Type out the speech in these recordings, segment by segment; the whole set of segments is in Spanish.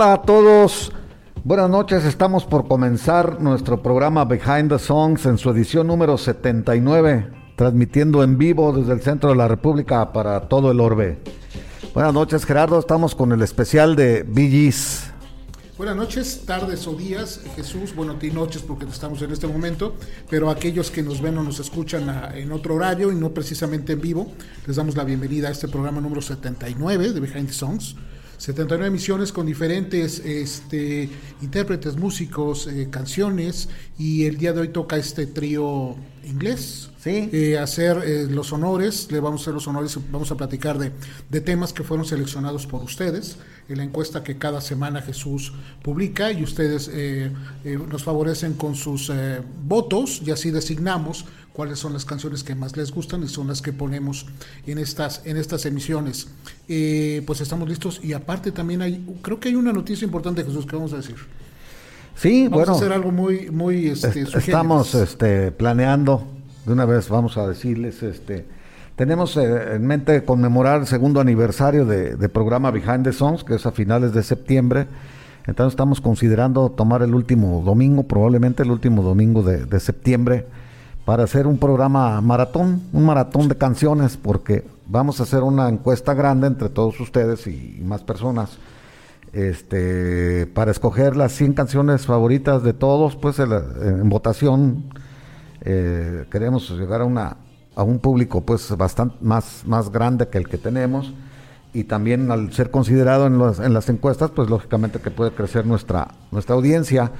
Hola a todos, buenas noches, estamos por comenzar nuestro programa Behind the Songs en su edición número 79, transmitiendo en vivo desde el centro de la República para todo el orbe. Buenas noches Gerardo, estamos con el especial de BGs. Buenas noches, tardes o días, Jesús, bueno, ti noches porque estamos en este momento, pero aquellos que nos ven o nos escuchan en otro horario y no precisamente en vivo, les damos la bienvenida a este programa número 79 de Behind the Songs 79 emisiones con diferentes este, intérpretes, músicos, eh, canciones y el día de hoy toca este trío inglés. Sí. Eh, hacer eh, los honores, le vamos a hacer los honores, vamos a platicar de, de, temas que fueron seleccionados por ustedes en la encuesta que cada semana Jesús publica y ustedes nos favorecen con sus votos y así designamos cuáles son las canciones que más les gustan y son las que ponemos en estas, en estas emisiones. Eh, pues estamos listos y aparte también hay, creo que hay una noticia importante, Jesús, que vamos a decir. Sí, vamos bueno. a hacer algo muy, muy este, Estamos este, planeando, de una vez vamos a decirles, este, tenemos eh, en mente conmemorar el segundo aniversario de, programa Behind the Songs, que es a finales de septiembre. Entonces estamos considerando tomar el último domingo, probablemente el último domingo de, de septiembre, para hacer un programa maratón, un maratón de canciones, porque vamos a hacer una encuesta grande entre todos ustedes y, más personas, este, para escoger las 100 canciones favoritas de todos, pues en, votación eh, queremos llegar a una a un público pues bastante más más grande que el que tenemos. Y también al ser considerado en, en las encuestas pues lógicamente que puede crecer nuestra nuestra audiencia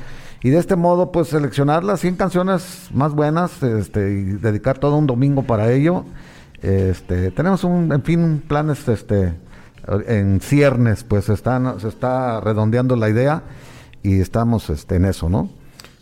y de este modo pues seleccionar las 100 canciones más buenas este, y dedicar todo un domingo para ello. Este, tenemos un, en fin, planes este, en ciernes, pues están, se está redondeando la idea y estamos este, en eso, ¿no?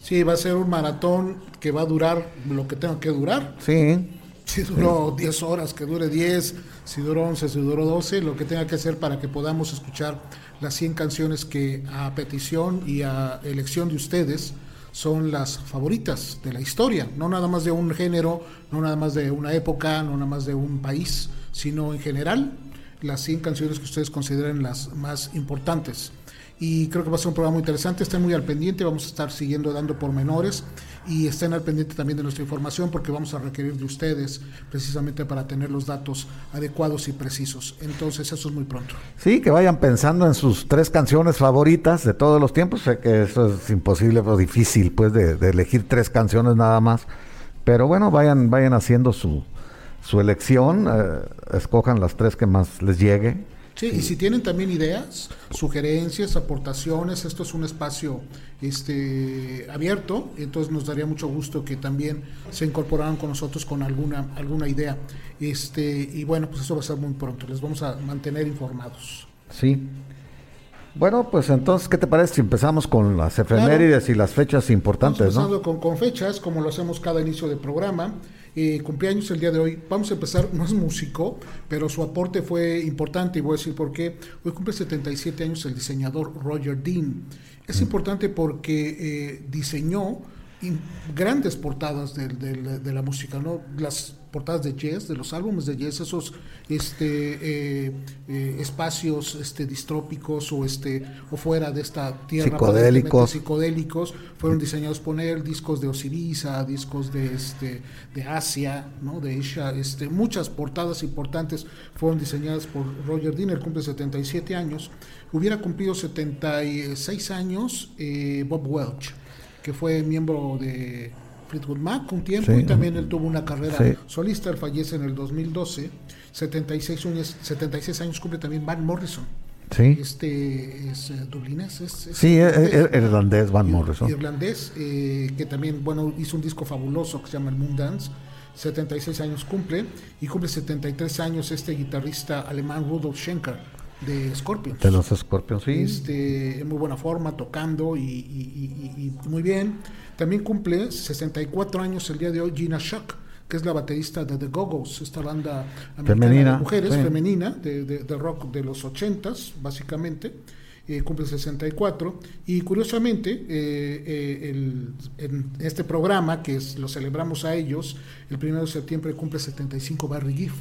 Sí, va a ser un maratón que va a durar lo que tenga que durar. Sí. Si duró 10 horas, que dure 10, si duró 11, si duró 12, lo que tenga que hacer para que podamos escuchar las 100 canciones que a petición y a elección de ustedes son las favoritas de la historia, no nada más de un género, no nada más de una época, no nada más de un país, sino en general las 100 canciones que ustedes consideren las más importantes y creo que va a ser un programa muy interesante. Estén muy al pendiente, vamos a estar siguiendo dando pormenores y estén al pendiente también de nuestra información porque vamos a requerir de ustedes precisamente para tener los datos adecuados y precisos. Entonces eso es muy pronto. Sí, que vayan pensando en sus tres canciones favoritas de todos los tiempos. Sé que eso es imposible o difícil pues de, elegir tres canciones nada más. Pero bueno, vayan, vayan haciendo su, su elección, eh, escojan las tres que más les llegue Sí, y si tienen también ideas, sugerencias, aportaciones, esto es un espacio este, abierto, entonces nos daría mucho gusto que también se incorporaran con nosotros con alguna, alguna idea. Este, y bueno, pues eso va a ser muy pronto, les vamos a mantener informados. Sí. Bueno, pues entonces, ¿qué te parece si empezamos con las efemérides y las fechas importantes? Empezando con, con fechas, como lo hacemos cada inicio de programa eh, cumpleaños el día de hoy. Vamos a empezar, no es músico, pero su aporte fue importante y voy a decir por qué. Hoy cumple 77 años el diseñador Roger Dean. Es mm. importante porque eh, diseñó grandes portadas de, de, la música, ¿no? Las portadas de jazz, de los álbumes de jazz, esos este, eh, eh, espacios este, distrópicos o, este, o fuera de esta tierra psicodélicos, psicodélicos fueron diseñados poner discos de Osirisa, discos de, este, de Asia, ¿no? de Asia, este, muchas portadas importantes fueron diseñadas por Roger Dinner, cumple 77 años, hubiera cumplido 76 años eh, Bob Welch, que fue miembro de Fleetwood Mac un tiempo y también él tuvo una carrera solista, él fallece en el 2012, 76 años, 76 años cumple también Van Morrison. Sí. Este es eh, dublinés. Es, es Sí, es, irlandés. es irlandés Van Morrison. irlandés, eh, que también bueno hizo un disco fabuloso que se llama el Moon Dance. 76 años cumple y cumple 73 años este guitarrista alemán Rudolf Schenker de Scorpions. De los Scorpions, sí. Este, en muy buena forma, tocando y, y- y- y muy bien. También cumple 64 años el día de hoy Gina Schuck, que es la baterista de The Go-Go's, esta banda americana Femenina, de mujeres, sí. femenina, de, de- de rock de los 80s, básicamente. Eh, cumple 64 y curiosamente eh, eh, el- en este programa que es- lo celebramos a ellos el 1 de septiembre cumple 75 Barry Giff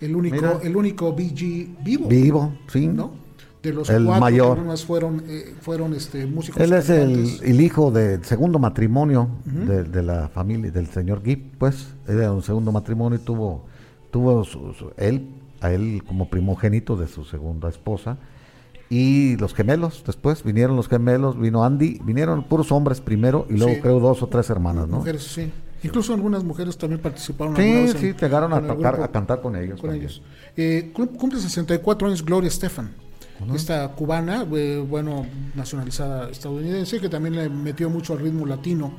el único Mira. el único BG vivo Vivo, sí. ¿no? De los El cuatro mayor. que fueron, eh, fueron este, músicos. Él es el, hijo del segundo matrimonio de, de la familia del señor Gibb, pues. Era un segundo matrimonio y tuvo, tuvo su- su- él, a él como primogénito de su segunda esposa. Y los gemelos, después vinieron los gemelos, vino Andy, vinieron puros hombres primero y luego Sí. creo dos o tres hermanas, ¿no? Mujeres, sí. Incluso algunas mujeres también participaron. Sí, en- sí, llegaron a tocar, grupo, a cantar con ellos. con también. ellos. Eh, cum- cumple 64 años Gloria Estefan. Esta cubana, eh, bueno, nacionalizada estadounidense, que también le metió mucho al ritmo latino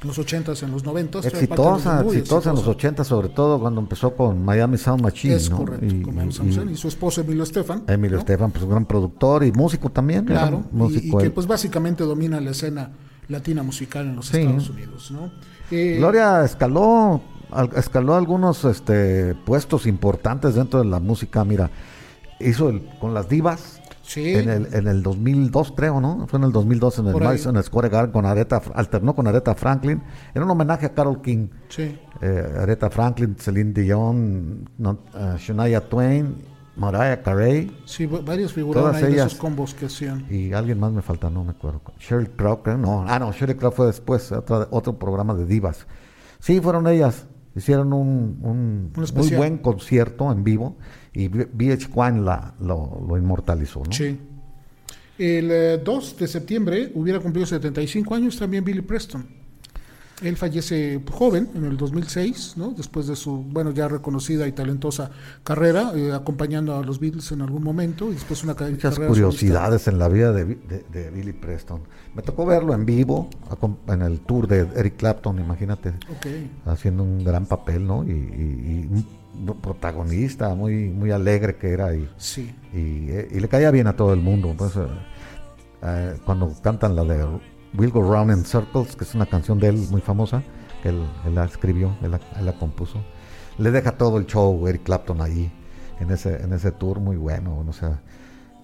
en los 80s, en los 90s. fue parte de Exitosa, los exitosa en los exitosa. 80, sobre todo cuando empezó con Miami Sound Machine. Es ¿no? correcto, Y- con Miami y- y su esposo Emilio Estefan. Emilio ¿no? Estefan, pues un gran productor y músico también. Claro, un y- músico y, que pues básicamente domina la escena latina musical en los Sí. Estados Unidos, ¿no? Eh, Gloria escaló, al- escaló algunos este, puestos importantes dentro de la música. Mira, hizo el, con las divas sí, en, el, en el 2002, creo, ¿no? Fue en el 2002 en el Por. Madison Square Garden con Aretha, alternó con Aretha Franklin. Era un homenaje a Carol King. sí. Eh, Aretha Franklin, Celine Dion, no, eh, Shania Twain, Mariah Carey Sí, va- varios figuraron Todas ahí de ellas. esos combos que hacían. y alguien más me falta, no me acuerdo. Sheryl Crow, creo, no. Ah, no, Sheryl Crow fue después, otra- otro programa de divas. Sí, fueron ellas. Hicieron un, un Un muy buen concierto en vivo y V- VH1 la, lo, lo inmortalizó, ¿no? Sí. El eh, 2 de septiembre hubiera cumplido 75 años también Billy Preston. Él fallece joven en el 2006, ¿no? después de su, bueno, ya reconocida y talentosa carrera, eh, acompañando a los Beatles en algún momento y después una Muchas carrera curiosidades en la vida de, de- de Billy Preston. Me tocó verlo en vivo en el tour de Eric Clapton, imagínate. haciendo un gran papel, ¿no? Y, y- protagonista muy muy alegre que era y, Sí. y, eh, y le caía bien a todo el mundo. Pues, eh, eh, cuando cantan la de We'll Go Round in Circles, que es una canción de él muy famosa, que él, él la escribió, él la, él la compuso, le deja todo el show Eric Clapton allí, en ese, en ese tour muy bueno, o sea,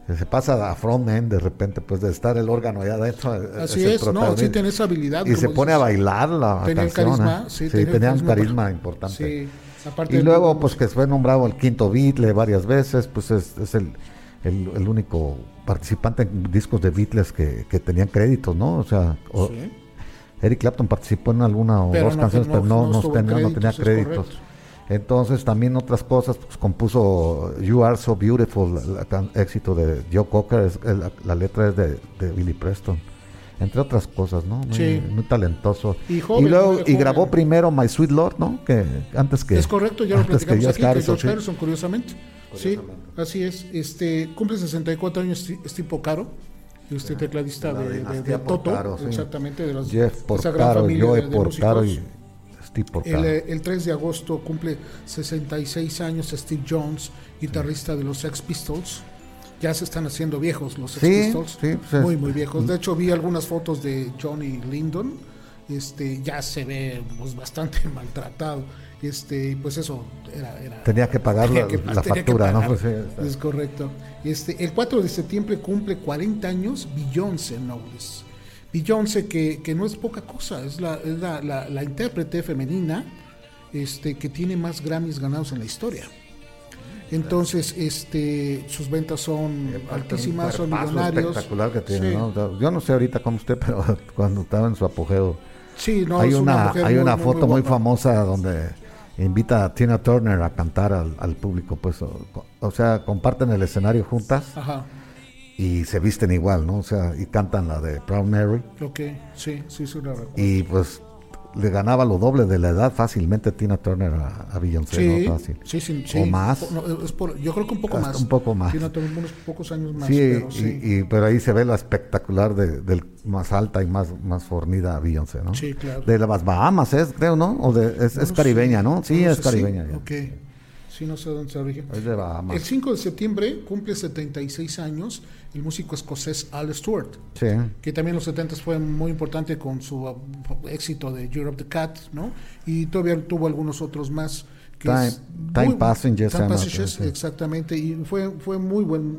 se pasa a frontman de repente, pues de estar el órgano allá adentro. eh, Así es, no, sí tiene esa habilidad. Y se como pone a dices. bailar la Tenía canción. carisma, ¿eh? sí, Sí, tenía un carisma importante. Sí, Y luego, pues que fue nombrado el quinto Beatle varias veces, pues es, es el, el, el único participante en discos de Beatles que, que tenían créditos, ¿no? O sea, o- Sí. Eric Clapton participó en alguna o Pero dos no- canciones, no- pero no, no no estuvo tenía, en no tenía créditos, créditos. Entonces también otras cosas, pues compuso You Are So Beautiful, la- éxito de Joe Cocker, es- la, la letra es de, de Billy Preston, entre otras cosas, ¿no? Muy, Sí. muy talentoso. Y joven, luego y joven. grabó primero My Sweet Lord, ¿no? Que antes que Es correcto, ya lo antes platicamos aquí, que Harrison, George sí. Harrison, curiosamente. Sí, así es. Este, cumple 64 años Steve Porcaro, este tecladista de la de, de- dinastía de Toto, Porcaro, sí. exactamente, de los, Jeff Porcaro, familia Joe Porcaro y. Steve Porcaro. El, eh, el 3 de agosto cumple 66 años Steve Jones, guitarrista de los Sex Pistols. Ya se están haciendo viejos los Sex Sí, Pistols. sí, pues es- muy, muy viejos. De hecho, vi algunas fotos de Johnny Lyndon. Este, ya se ve pues, bastante maltratado. Este, pues eso era. era Tenía que pagar la, que- factura, ¿no? Pues sí. Es correcto. Este, el 4 de septiembre cumple 40 años Beyoncé Knowles. Beyoncé que, que no es poca cosa, es la, es la, la- la intérprete femenina este, que tiene más Grammys ganados en la historia. Entonces, este, sus ventas son altísimas, son millonarios. espectacular que tiene, Sí. ¿no? Yo no sé ahorita cómo usted, pero cuando estaba en su apogeo. Sí, no, hay es una, hay muy, una foto muy, famosa donde invita a Tina Turner a cantar al, al público, pues, o, o sea, comparten el escenario juntas Ajá, y se visten igual, ¿no? O sea, y cantan la de Proud Mary ok, sí, sí, sí, la recuerdo. y pues le ganaba lo doble de la edad fácilmente Tina Turner a, a Beyoncé, Sí, ¿no? Fácil. sí, sí, sí. O más. No, es por- yo creo que un poco más. un poco más. Tiene otros unos pocos años más. sí, pero y- sí. y- pero ahí se ve la espectacular de, del más alta y más, más fornida Beyoncé, ¿no? Sí, claro. De las Bahamas es, creo, ¿no? O de, es, No es lo caribeña, sé. ¿no? Sí, es caribeña. ya. Ok. Sí, no sé dónde se origen. Es de Bahamas. El 5 de septiembre cumple 76 años el músico escocés Al Stewart, Sí. que también en los 70 fue muy importante con su uh, éxito de Europe the Cat, ¿no? Y todavía tuvo algunos otros más. Que Time- es Time muy- Passengers Time Passengers, sí. exactamente. Y fue, fue muy buen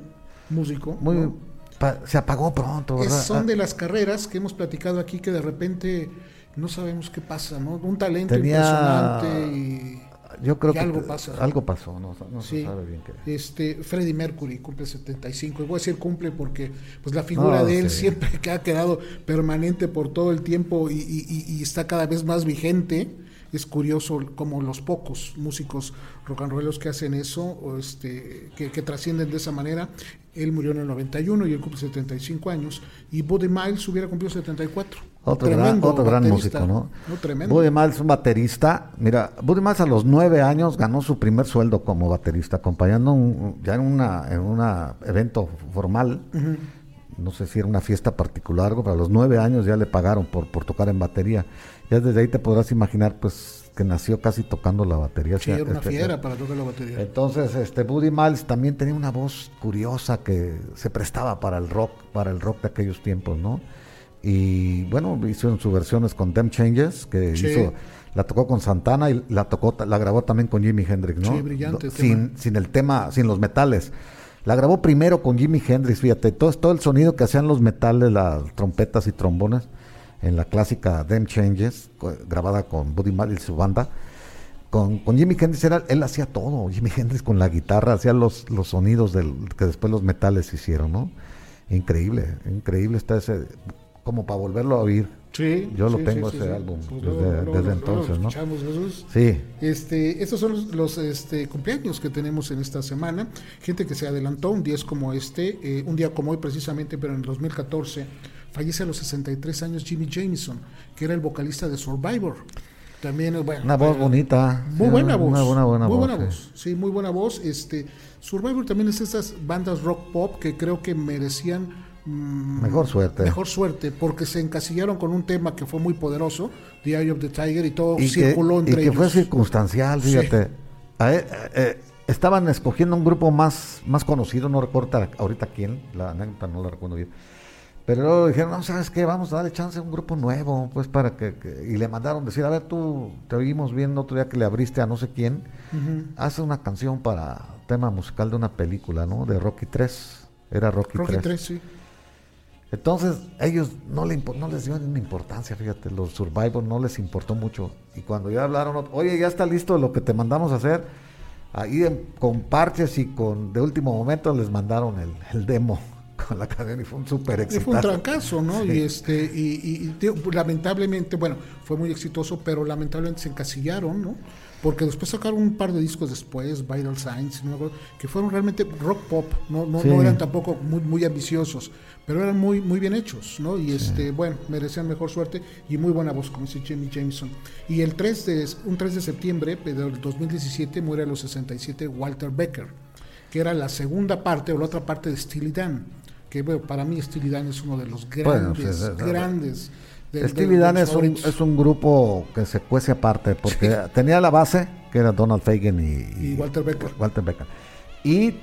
músico. Muy, ¿no? pa- se apagó pronto, Es- ¿verdad? son de las carreras que hemos platicado aquí que de repente no sabemos qué pasa, ¿no? Un talento Tenía- impresionante y Yo creo que algo pasa. algo pasó, no, no se sabe bien qué. Este, Freddie Mercury cumple 75. Y voy a decir cumple porque pues la figura No, de él sí. siempre que ha quedado permanente por todo el tiempo y, y- está cada vez más vigente. Es curioso como los pocos músicos rock and rolleros que hacen eso, o este, que, que trascienden de esa manera. Él murió en el 91 y él cumple 75 años. Y Buddy Miles hubiera cumplido 74. Otro gran, otro gran músico, ¿no? No, tremendo. Buddy Miles, un baterista. Mira, Buddy Miles a los nueve años ganó su primer sueldo como baterista, acompañando un- ya en una en un evento formal. No sé si era una fiesta particular, algo, pero a los nueve años ya le pagaron por, por tocar en batería. Ya desde ahí te podrás imaginar, pues, que nació casi tocando la batería. Sí, era una este, fiera para tocar la batería. entonces, este Buddy Miles también tenía una voz curiosa que se prestaba para el rock, para el rock de aquellos tiempos, ¿no? Y bueno, hizo en sus versiones con Them Changes, que Sí. hizo, la tocó con Santana y la tocó, la grabó también con Jimi Hendrix, ¿no? Sí, brillante tema. Sin, sin el tema, sin los metales. La grabó primero con Jimi Hendrix, fíjate, todo, todo el sonido que hacían los metales, las trompetas y trombones, en la clásica Them Changes, grabada con Buddy Miles y su banda, con, con Jimi Hendrix era, él hacía todo, Jimi Hendrix con la guitarra hacía los, los sonidos del, que después los metales hicieron, ¿no? Increíble, increíble está ese, como para volverlo a oír. Sí, Yo lo sí, tengo sí, ese sí. álbum Pues desde, luego- luego- desde luego entonces, lo ¿no? Jesús. Sí, Este, estos son los, los, este, cumpleaños que tenemos en esta semana. Gente que se adelantó, un día es como este, eh, un día como hoy precisamente, pero en el 2014, fallece a los 63 años Jimmy Jameson, que era el vocalista de Survivor. También, eh, bueno, una voz eh, bonita. Muy buena voz. Una buena, buena muy voz. buena voz. Sí, muy buena voz. Este, Survivor también es esas bandas rock pop que creo que merecían mm, Mejor suerte. Mejor suerte, porque se encasillaron con un tema que fue muy poderoso, The Eye of the Tiger, y todo y que, circuló y entre que ellos. fue circunstancial, Sí. fíjate. A eh, eh, estaban escogiendo un grupo más, más conocido, no recuerdo ahorita quién, la anécdota no la recuerdo bien. Pero luego dijeron, no, ¿sabes qué? Vamos a darle chance a un grupo nuevo, pues para que, que- Y le mandaron decir, a ver, tú te oímos bien otro día que le abriste a no sé quién, Ujú. hace una canción para tema musical de una película, ¿no? De Rocky 3. Era Rocky, Rocky 3. 3, sí. Entonces, ellos no, le, no les dieron una importancia, fíjate, los Survivor no les importó mucho. Y cuando ya hablaron, oye, ya está listo lo que te mandamos a hacer, ahí en- con parches y con de último momento les mandaron el, el demo con la cadena y fue un súper Y éxito. fue un trancazo, ¿no? Y este y, y- y, lamentablemente, bueno, fue muy exitoso, pero lamentablemente se encasillaron, ¿no? Porque después sacaron un par de discos después, Vital Signs, no que fueron realmente rock pop, no, no, Sí. no eran tampoco muy, muy ambiciosos, pero eran muy, muy bien hechos, ¿no? Y este, bueno, merecían mejor suerte y muy buena voz, como dice Jimmy Jameson. Y el 3 de, un 3 de septiembre del 2017 muere a los 67 Walter Becker, que era la segunda parte o la otra parte de Steely Dan que bueno, para mí Steely Dan es uno de los Bueno, grandes, sí, sí, sí. grandes. de- de- Steely de Dan es un, es un grupo que se cuece aparte, porque tenía la base, que era Donald Fagen y, Y Walter Becker. Walter Becker. Y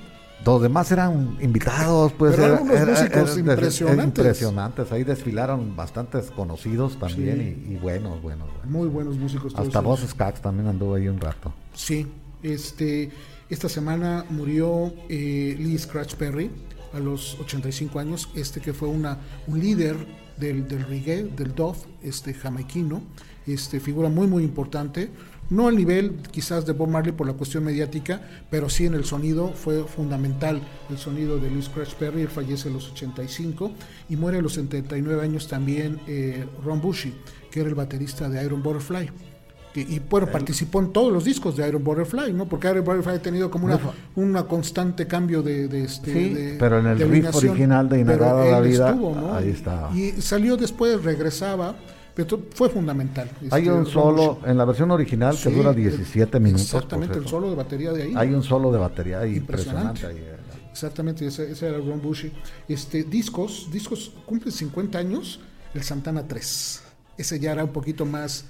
los demás eran invitados, pues Pero era- algunos era- músicos eran des- impresionantes. impresionantes. Ahí desfilaron bastantes conocidos también Sí. y, y buenos, buenos. buenos. Muy buenos músicos. Hasta. Boss Skax también anduvo ahí un rato. Sí, este, esta semana murió eh, Lee Scratch Perry a los 85 años, este que fue una, un líder del, del reggae, del dove, este jamaiquino, este, figura muy muy importante, no al nivel quizás de Bob Marley por la cuestión mediática, pero sí en el sonido fue fundamental el sonido de Lee Scratch Perry, él fallece a los 85 y muere a los 79 años también eh, Ron Bushy, que era el baterista de Iron Butterfly que- y bueno, participó en todos los discos de Iron Butterfly, ¿no? Porque Iron Butterfly ha tenido como una, una constante cambio de, de este Sí, de- pero en el riff original de Inagada la Vida, estuvo, ¿no? ahí estaba. Y salió después, regresaba, Pero fue fundamental. Hay este, un Ron solo, en la versión original, que dura el- 17 minutos. Exactamente, el solo de batería de ahí. Hay un solo de batería Impresionante. impresionante. ahí, eh. Exactamente, ese, ese era Ron Bushy. Este, discos, discos cumple 50 años, el Santana 3. Ese ya era un poquito más...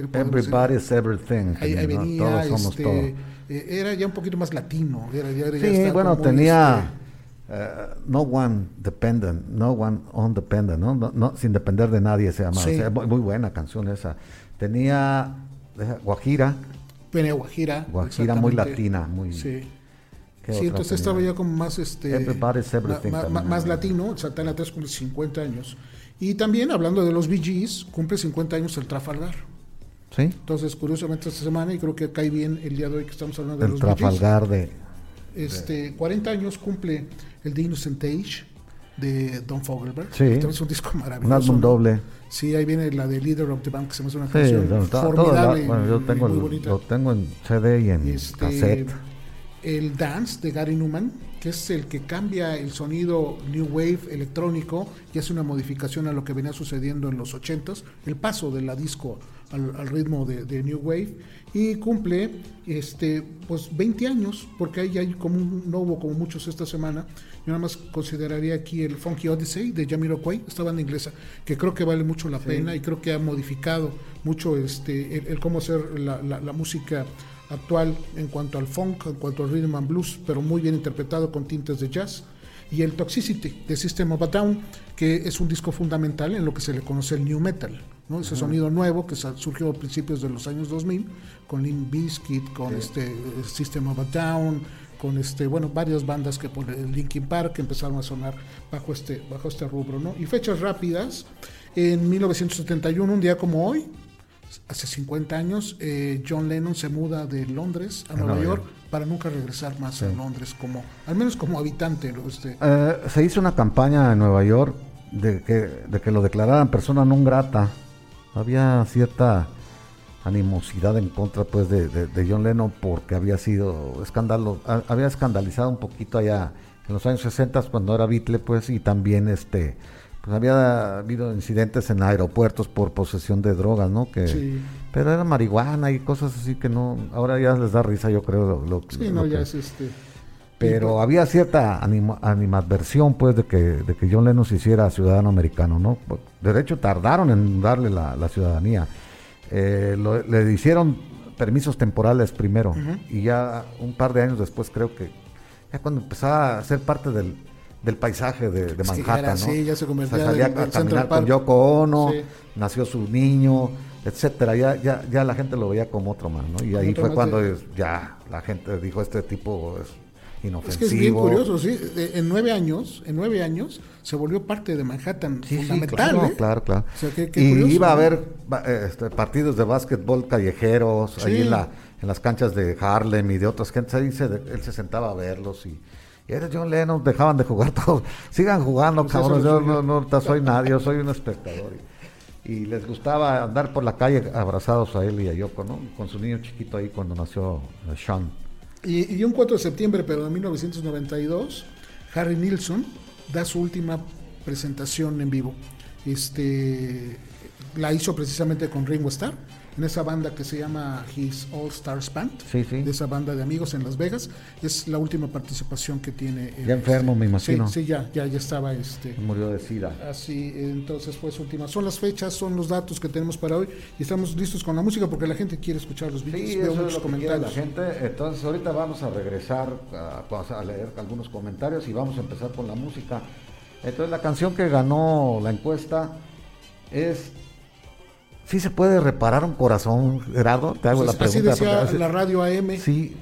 Everybody's everything. Ahí, ahí ¿no? venía, Todos somos este, todo. eh, era ya un poquito más latino. Era, ya- ya Sí, bueno, tenía eh, No One Dependent, No One On Dependent, ¿no? No, no, sin depender de nadie se llama. Sí. O sea, muy, muy buena canción esa. Tenía deja, Guajira, este, venía Guajira. Guajira muy latina, muy. Sí. ¿qué Sí, entonces tenía? estaba ya como más este Everybody's Everything ma- más ¿no? latino, Santana 3 cumple 50 años. Y también hablando de los Gees, cumple 50 años el Trafalgar. Sí, Entonces, curiosamente esta semana y creo que cae bien el día de hoy que estamos hablando de el los Trafalgar de. Este, 40 años cumple el The Innocent Age de Don Fogelberg. Sí. Es un disco maravilloso. Un álbum doble. Sí, ahí viene la de Leader of the Band, que se me hace una Sí, canción no, todo formidable. la- bueno, yo y tengo muy el- bonita. lo tengo en CD y en Este, cassette. el Dance de Gary Newman, que es el que cambia el sonido New Wave electrónico y hace una modificación a lo que venía sucediendo en los 80s, el paso de la disco al, al ritmo de, de New Wave y cumple este pues 20 años, porque ahí hay como un, no hubo como muchos esta semana. Yo nada más consideraría aquí el Funky Odyssey de Jamiroquai, esta banda inglesa, que creo que vale mucho la pena y creo que ha modificado mucho este el, el cómo hacer la, la- la música actual en cuanto al funk, en cuanto al rhythm and blues, pero muy bien interpretado con tintes de jazz. Y el Toxicity de System of a Down, que es un disco fundamental en lo que se le conoce el new metal, ¿no? ese sonido nuevo que surgió a principios de los años 2000 con Limp Bizkit, con este eh, System of a Down, con este bueno varias bandas que por el Linkin Park empezaron a sonar bajo este bajo este rubro, ¿no? Y fechas rápidas en 1971, un día como hoy, hace 50 años, eh, John Lennon se muda de Londres a, Nueva Nueva York, York. para nunca regresar más a Londres, como al menos como habitante. Este, Eh, se hizo una campaña en Nueva York de que, de que lo declararan persona non grata. Había cierta animosidad en contra pues de, de- de John Lennon porque había sido escándalo, a- había escandalizado un poquito allá en los años 60 cuando era Beatle pues y también este pues había habido incidentes en aeropuertos por posesión de drogas, ¿no? Que, Sí. Pero era marihuana y cosas así que no, ahora ya les da risa yo creo lo, lo- sí, lo no, que- ya es este. Pero había cierta anima- animadversión pues de que, de que John Lennon se hiciera ciudadano americano, ¿no? De hecho tardaron en darle la, la ciudadanía. Eh, lo- le hicieron permisos temporales primero y ya un par de años después creo que ya cuando empezaba a ser parte del, del paisaje de, Manhattan, ¿no? ya se convertía salía del- a del caminar con. Yoko Ono, Sí. nació su niño, etcétera, ya, ya, ya la gente lo veía como otro más, ¿no? Y Como ahí fue cuando es- ya la gente dijo este tipo es Es inofensivo. que es bien curioso, sí. En nueve años, en nueve años, se volvió parte de Manhattan Sí, sí, fundamental. claro, ¿eh? claro, claro. O sea, qué- qué y curioso, iba a ¿no? haber ba- eh, este, partidos de básquetbol callejeros Sí. ahí en, la, en las canchas de Harlem y de otras gentes. Ahí se, él se sentaba a verlos y, y era John Lennon, dejaban de jugar todos. Sigan jugando, Pues cabrones. es Yo no, no soy nadie, yo soy un espectador. Y, y les gustaba andar por la calle abrazados a él y a Yoko, ¿no? Con su niño chiquito ahí cuando nació eh, Sean. Y, un 4 de septiembre, pero de 1992, Harry Nilsson da su última presentación en vivo. Este, la hizo precisamente con Ringo Starr, en esa banda que se llama His All Stars Band, Sí, sí. de esa banda de amigos en Las Vegas. Es la última participación que tiene. en Ya enfermo, me imagino. Sí, sí, ya, ya, ya estaba este, Murió de sida. Así, entonces pues última. Son las fechas, son los datos que tenemos para hoy y estamos listos con la música porque la gente quiere escuchar los videos. Sí, Veo eso es muchos quiere la comentarios. gente. Entonces ahorita vamos a regresar a, a leer algunos comentarios y vamos a empezar con la música. Entonces la canción que ganó la encuesta es ¿Sí se puede reparar un corazón, Gerardo? Te hago Pues, la así pregunta. decía porque- la radio AM. Sí,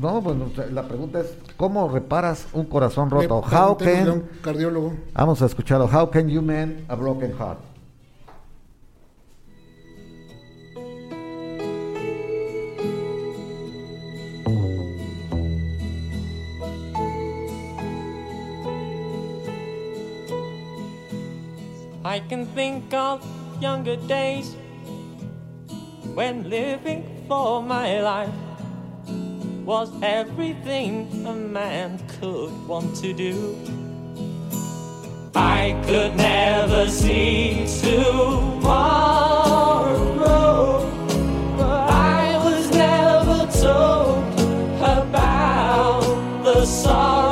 no, bueno, la pregunta es ¿cómo reparas un corazón roto? How can un cardiólogo. Vamos a escucharlo. How can you mend a broken heart? I can think of younger days when living for my life was everything a man could want to do. I could never see tomorrow. I was never told about the sorrows.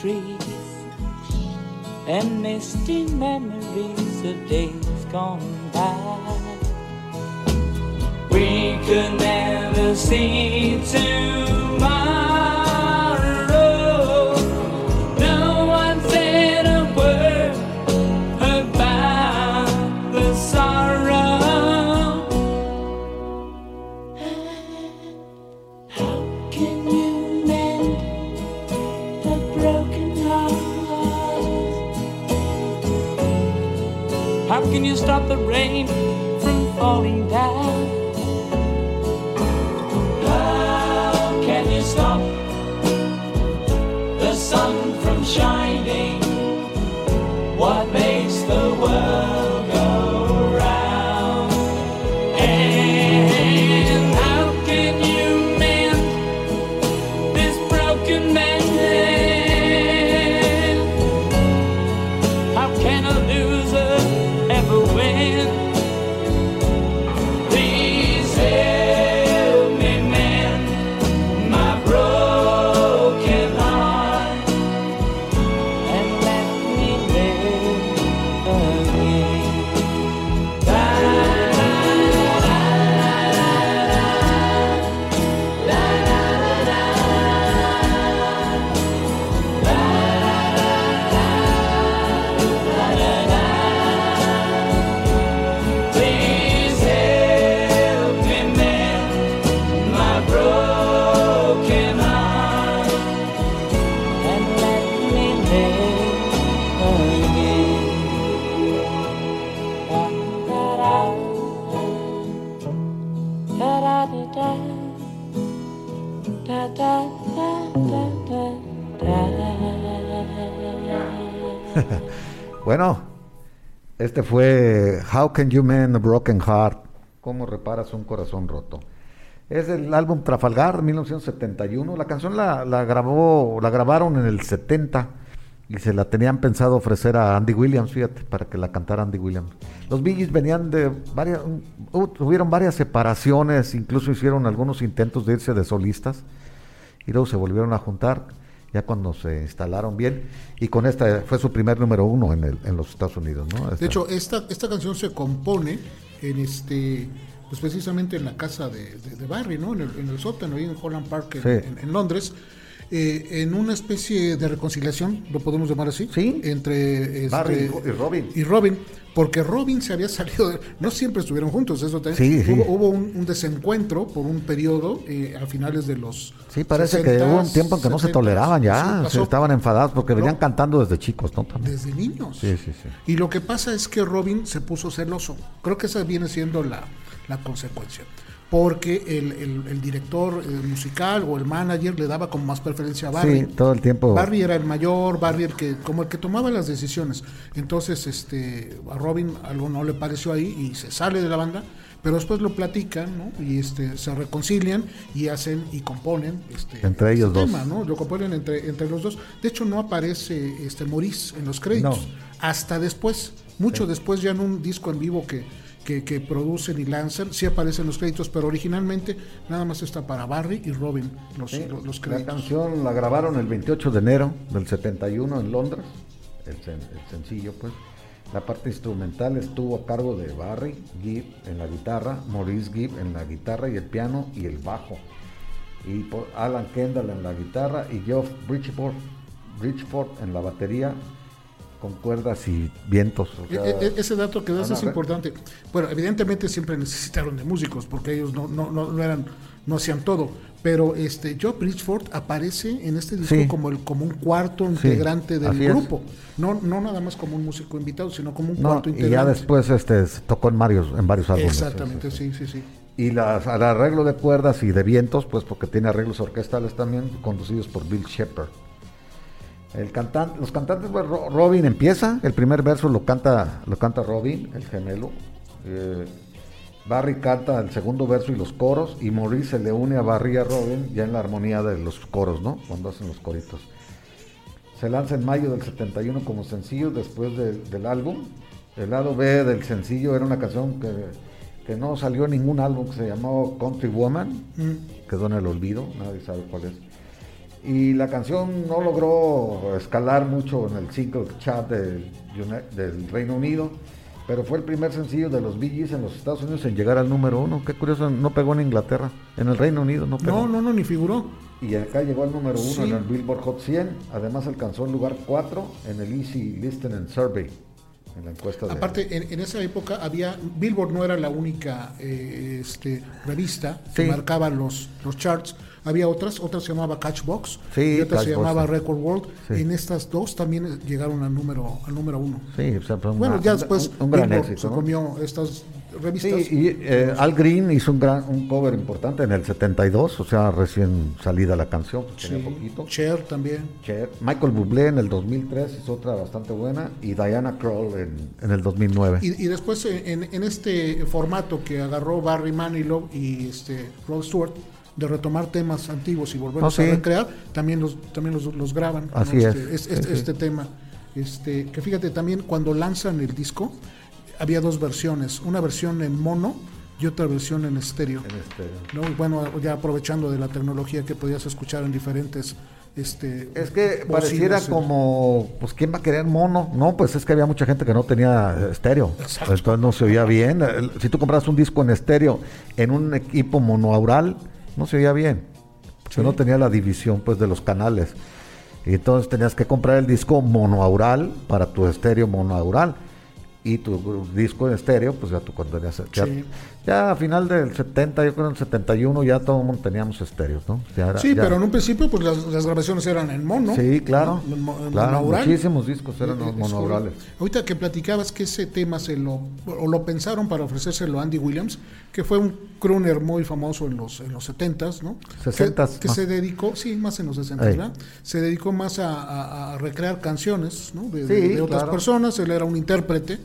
trees and misty memories of days gone by. We could never see tomorrow. Can you stop the rain from falling este fue How Can You Mend a Broken Heart? ¿Cómo reparas un corazón roto? Es el álbum Trafalgar, 1971. La canción la, grabó, la grabaron en el 70 y se la tenían pensado ofrecer a Andy Williams, fíjate, para que la cantara Andy Williams. Los Bee venían de varias, uh, tuvieron varias separaciones, incluso hicieron algunos intentos de irse de solistas y luego se volvieron a juntar ya cuando se instalaron bien y con esta fue su primer número uno en, el, en los Estados Unidos, ¿no? Esta- De hecho, esta, esta canción se compone en este, pues precisamente en la casa de, de- de Barry, ¿no? En el, en el sótano, ahí en Holland Park, en, Sí. en- en Londres. Eh, en una especie de reconciliación, lo podemos llamar así, Sí. entre este, Barry y Robin. y Robin, porque Robin se había salido, de- no siempre estuvieron juntos, eso también. Sí, sí. hubo, hubo un, un desencuentro por un periodo eh, a finales de los. Sí, parece que 60s, hubo un tiempo en que no se 70s, toleraban ya, sí, se estaban enfadados porque venían No. cantando desde chicos, ¿no? También. desde niños. Sí, sí, sí. Y lo que pasa es que Robin se puso celoso. Creo que esa viene siendo la, la consecuencia. Porque el, el- el director eh, musical o el manager le daba como más preferencia a Barry. Sí, todo el tiempo. Barry era el mayor, Barry el que, como el que tomaba las decisiones. Entonces, este, a Robin algo no le pareció ahí y se sale de la banda, pero después lo platican, ¿no? Y este, se reconcilian y hacen y componen este, Entre ellos este dos. tema, ¿no? Lo componen entre, entre los dos. De hecho, no aparece este Maurice en los créditos. No. Hasta después, mucho después, ya en un disco en vivo que, que, que producen y lanzan, sí aparecen los créditos, pero originalmente nada más está para Barry y Robin los, Sí, los, los la créditos. canción la grabaron el 28 de enero del 71 en Londres, el, sen- el sencillo pues. La parte instrumental estuvo a cargo de Barry Gibb en la guitarra, Maurice Gibb en la guitarra y el piano y el bajo. Y por Alan Kendall en la guitarra y Geoff Bridgeford, Bridgeford en la batería con cuerdas y vientos. o sea, E- e- ese dato que das es importante. Bueno, evidentemente siempre necesitaron de músicos porque ellos no, no, no, no eran, no hacían todo. Pero este Joe Bridgeford aparece en este disco Sí. como el como un cuarto Sí, integrante del es. grupo. No, no nada más como un músico invitado, sino como un no, cuarto y integrante. ya después este tocó en varios en varios álbumes. Exactamente, sí, sí, sí, sí. Y las, al arreglo de cuerdas y de vientos, pues porque tiene arreglos orquestales también, conducidos por Bill Shepard. El cantante, los cantantes, pues, Ro- Robin empieza, el primer verso lo canta, lo canta Robin, el gemelo. Eh, Barry canta el segundo verso y los coros, y Maurice se le une a Barry y a Robin ya en la armonía de los coros, ¿no? Cuando hacen los coritos. Se lanza en mayo del 71 como sencillo después de- del álbum. El lado B del sencillo era una canción que, que no salió en ningún álbum que se llamó Country Woman, Mm. quedó en el olvido, nadie sabe cuál es. Y la canción no logró escalar mucho en el single chart del, del Reino Unido, pero fue el primer sencillo de los Bee Gees en los Estados Unidos en llegar al número uno. Qué curioso, no pegó en Inglaterra, en el Reino Unido no pegó. No, no, no, ni figuró. Y acá llegó al número uno Sí. en el Billboard Hot 100. Además alcanzó el lugar 4 en el Easy Listening Survey, en la encuesta de... Aparte, en, en esa época había, Billboard no era la única eh, este, revista que Sí. marcaba los, los charts, había otras, otra se llamaba Catchbox Sí, y otra se llamaba sí. Record World. Sí. En estas dos también llegaron al número, al número uno. Sí, o sea, una- bueno, ya después un, un gran éxito. se ¿no? comió estas Sí, revistas. y eh, Al Green hizo un gran un cover importante en el 72, o sea, recién salida la canción, pues, Sí. tenía poquito. Cher también. Cher. Michael Bublé en el 2003 hizo otra bastante buena y Diana Kroll en, en el 2009. Y, y después eh, en, en este formato que agarró Barry Manilow y este Rod Stewart de retomar temas antiguos y volverlos Oh, sí. a recrear, también los también los, los graban. ¿no? Así Este, es, es- este, sí, sí. este tema. Este, que fíjate también cuando lanzan el disco había dos versiones, una versión en mono y otra versión en estéreo. En este- ¿no? Y bueno, ya aprovechando de la tecnología que podías escuchar en diferentes este Es que bocinas, pareciera como, pues, ¿quién va a querer mono? No, pues es que había mucha gente que no tenía estéreo. Exacto. Entonces no se oía bien. Si tú compras un disco en estéreo en un equipo monoaural, no se oía bien. Porque no tenía la división, pues, de los canales. Y entonces tenías que comprar el disco monoaural para tu estéreo monoaural. Y tu disco en estéreo, pues ya tú cuando tenías... Ya, Sí. ya a final del 70, yo creo en el 71, ya todo el mundo teníamos estéreos, ¿no? Ya era- Sí, ya- pero en un principio pues las, las grabaciones eran en mono. Sí, claro. En en claro, muchísimos discos eran Eh, es monoaurales. Ahorita que platicabas que ese tema se lo, o lo pensaron para ofrecérselo a Andy Williams, que fue un crooner muy famoso en los, en los 70s, ¿no? 60s Que, que se dedicó, sí, más en los 60s, Ey. ¿verdad? Se dedicó más a, a- a recrear canciones, ¿no? De, Sí, de- de otras claro. personas, él era un intérprete.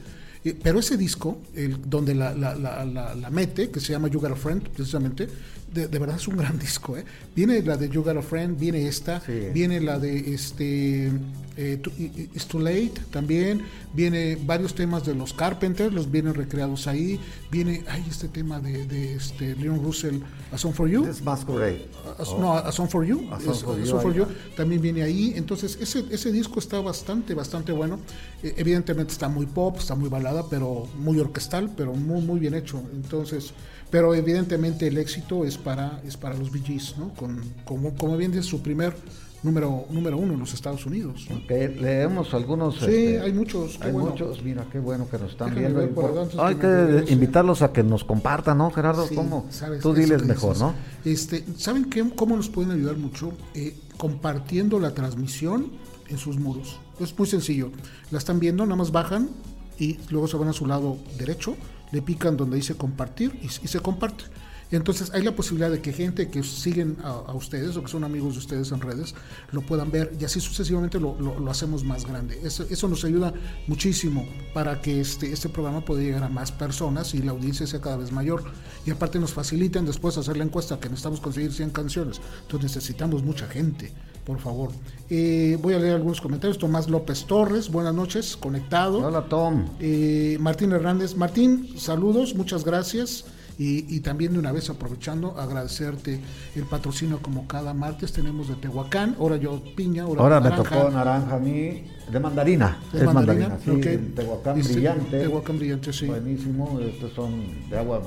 Pero ese disco, el, donde la, la, la, la- la mete, que se llama You Got a Friend, precisamente, de, de verdad es un gran disco. ¿eh? Viene la de You Got a Friend, viene esta, Sí. viene la de este eh, Tu- i- i- It's Too Late también, viene varios temas de los Carpenters, los vienen recreados ahí, viene, ay, este tema de, de este Leon Russell, A Song for You. Es Masquerade. A- No, A Song for You, A Song es- for A You, Song for ahí You, está. también viene ahí. Entonces, ese, ese disco está bastante, bastante bueno. Eh, evidentemente está muy pop, está muy balada, pero muy orquestal, pero muy, muy bien hecho. Entonces, pero evidentemente el éxito es para, es para los Gees, ¿no? Con, como, como bien dice, su primer número, número uno en los Estados Unidos. ¿no? Ok, leemos algunos. Sí, este, hay muchos. qué Hay bueno. muchos, mira, qué bueno que nos están Déjame viendo. por Hay que que invitarlos a que nos compartan, ¿no, Gerardo? Sí, ¿Cómo? sabes, Tú diles mejor. ¿no? Este, ¿Saben qué, cómo nos pueden ayudar mucho? Eh, compartiendo la transmisión en sus muros. Es muy sencillo. La están viendo, nada más bajan y luego se van a su lado derecho, le pican donde dice compartir y, y se comparte. Entonces hay la posibilidad de que gente que siguen a, ustedes o que son amigos de ustedes en redes lo puedan ver y así sucesivamente lo, lo, hacemos más grande. Eso, eso, nos ayuda muchísimo para que este, este programa pueda llegar a más personas y la audiencia sea cada vez mayor. Y aparte nos facilitan después hacer la encuesta que necesitamos conseguir 100 canciones. Entonces necesitamos mucha gente por favor. Eh, voy a leer algunos comentarios. Tomás López Torres, buenas noches, conectado. Hola, Tom. Eh, Martín Hernández. Martín, saludos, muchas gracias. Y, también de una vez aprovechando, agradecerte el patrocinio como cada martes tenemos de Tehuacán, ahora yo piña, ahora, me tocó naranja a mí, de mandarina. De es mandarina, sí, Tehuacán brillante. Tehuacán brillante, sí. Buenísimo, estos son de agua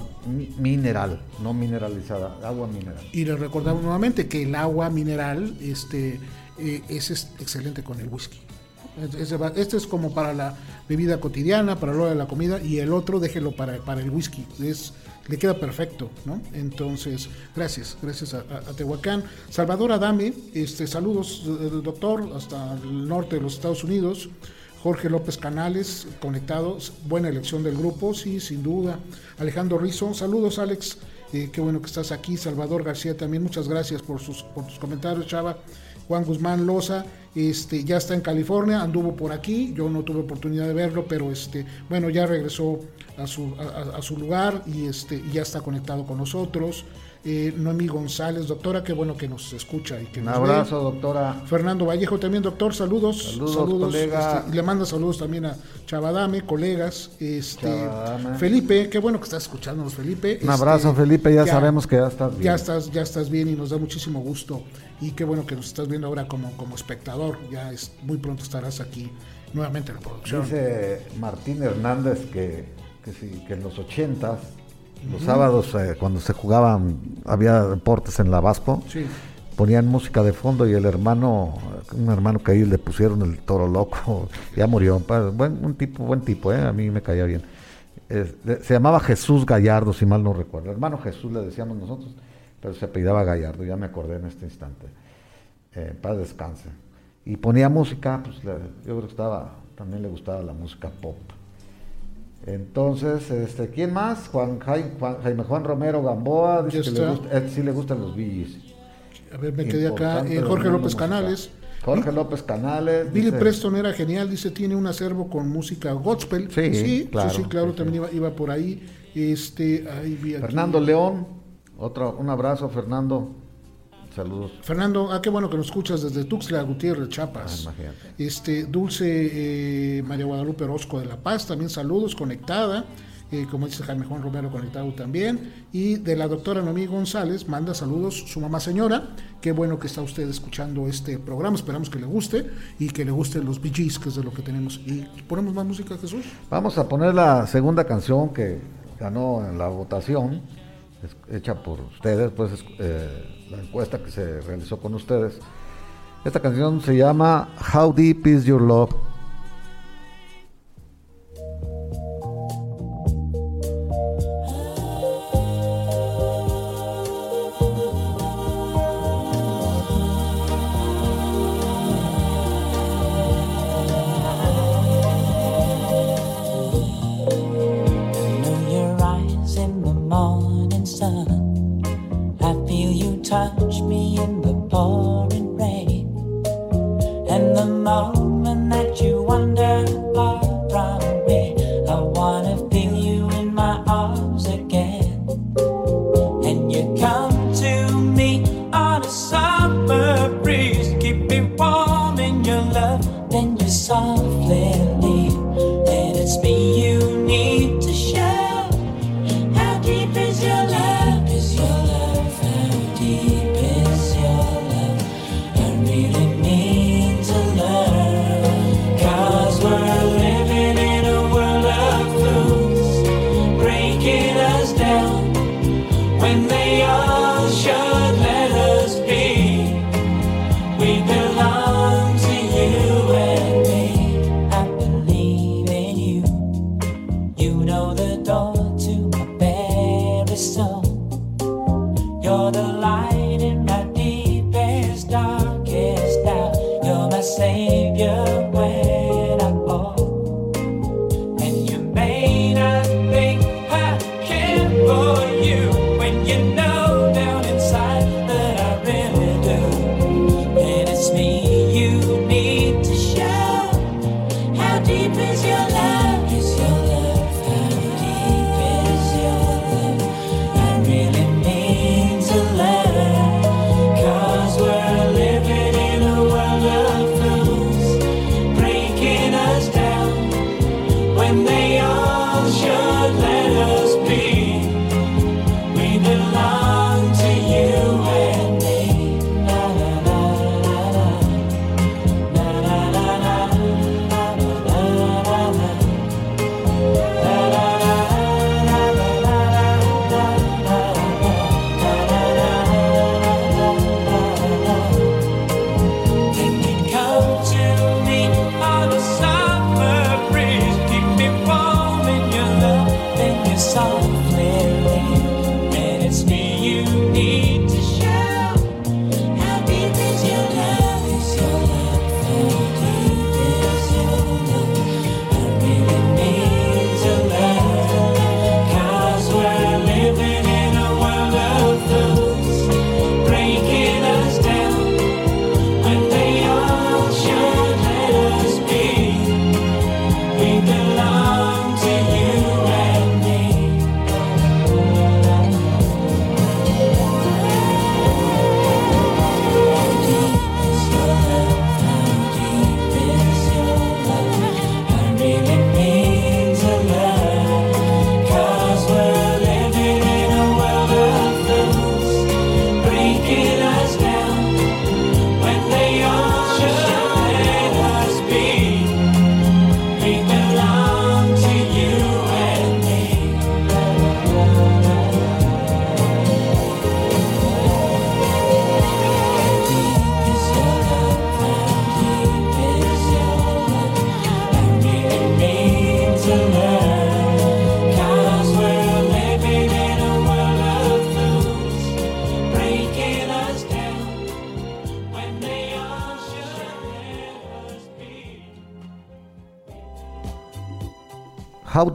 mineral, no mineralizada, agua mineral. Y le recordamos nuevamente que el agua mineral este, eh, es excelente con el whisky. Este es como para la bebida cotidiana, para la hora de la comida, y el otro déjelo para, para el whisky. Es le queda perfecto, ¿no? Entonces, gracias, gracias a, Tehuacán. Salvador Adame, este, saludos, eh, doctor, hasta el norte de los Estados Unidos. Jorge López Canales, conectados, buena elección del grupo, sí, sin duda. Alejandro Rizo, saludos Alex, eh, qué bueno que estás aquí. Salvador García también, muchas gracias por, sus, por tus comentarios, Chava. Juan Guzmán Loza, este, ya está en California, anduvo por aquí, yo no tuve oportunidad de verlo, pero este, bueno, ya regresó a su, a, su lugar y, este, ya está conectado con nosotros. Eh, Noemí González, doctora, qué bueno que nos escucha y que Un abrazo, doctora. Fernando Vallejo también, doctor, saludos. Saludos, colega. Este, le manda saludos también a Chavadame, colegas. Este, Felipe, qué bueno que estás escuchándonos, Felipe. Un abrazo, este, Felipe, ya, sabemos que ya estás bien. Ya estás, ya estás bien y nos da muchísimo gusto. Y qué bueno que nos estás viendo ahora como, como espectador. Ya es, muy pronto estarás aquí nuevamente en la producción. Dice Martín Hernández que que, sí, que en los ochentas, los sábados eh, cuando se jugaban, había deportes en la Vasco, ponían música de fondo y el hermano, un hermano que ahí le pusieron el toro loco, ya murió, buen, un tipo, buen tipo, eh, a mí me caía bien. se llamaba Jesús Gallardo, si mal no recuerdo. Hermano Jesús le decíamos nosotros, pero se apellidaba Gallardo, ya me acordé en este instante. Eh, para descanse. Y ponía música, pues yo creo que estaba, también le gustaba la música pop. Entonces, este, ¿quién más? Juan, Jaime, Juan Romero Gamboa, dice que le gusta, sí le gustan los billis. A ver, me quedé acá. Eh, Jorge López Canales. Jorge López Canales. Billy Preston era genial, dice, tiene un acervo con música gospel. Sí, sí, claro, sí, claro también iba, iba, por ahí. Este, ahí Fernando León, otro, un abrazo, Fernando. Saludos. Fernando, ah, qué bueno que nos escuchas desde Tuxtla Gutiérrez, Chiapas. Ah, este, Dulce eh, María Guadalupe Orozco de La Paz, también saludos, conectada. Eh, como dice Jaime Juan Romero, conectado también. Y de la doctora Noemí González, manda saludos su mamá señora. Qué bueno que está usted escuchando este programa. Esperamos que le guste y que le gusten los BGs, que es de lo que tenemos. ¿Y ponemos más música, Jesús? Vamos a poner la segunda canción que ganó en la votación, hecha por ustedes, pues. Eh, la encuesta que se realizó con ustedes. Esta canción se llama How Deep Is Your Love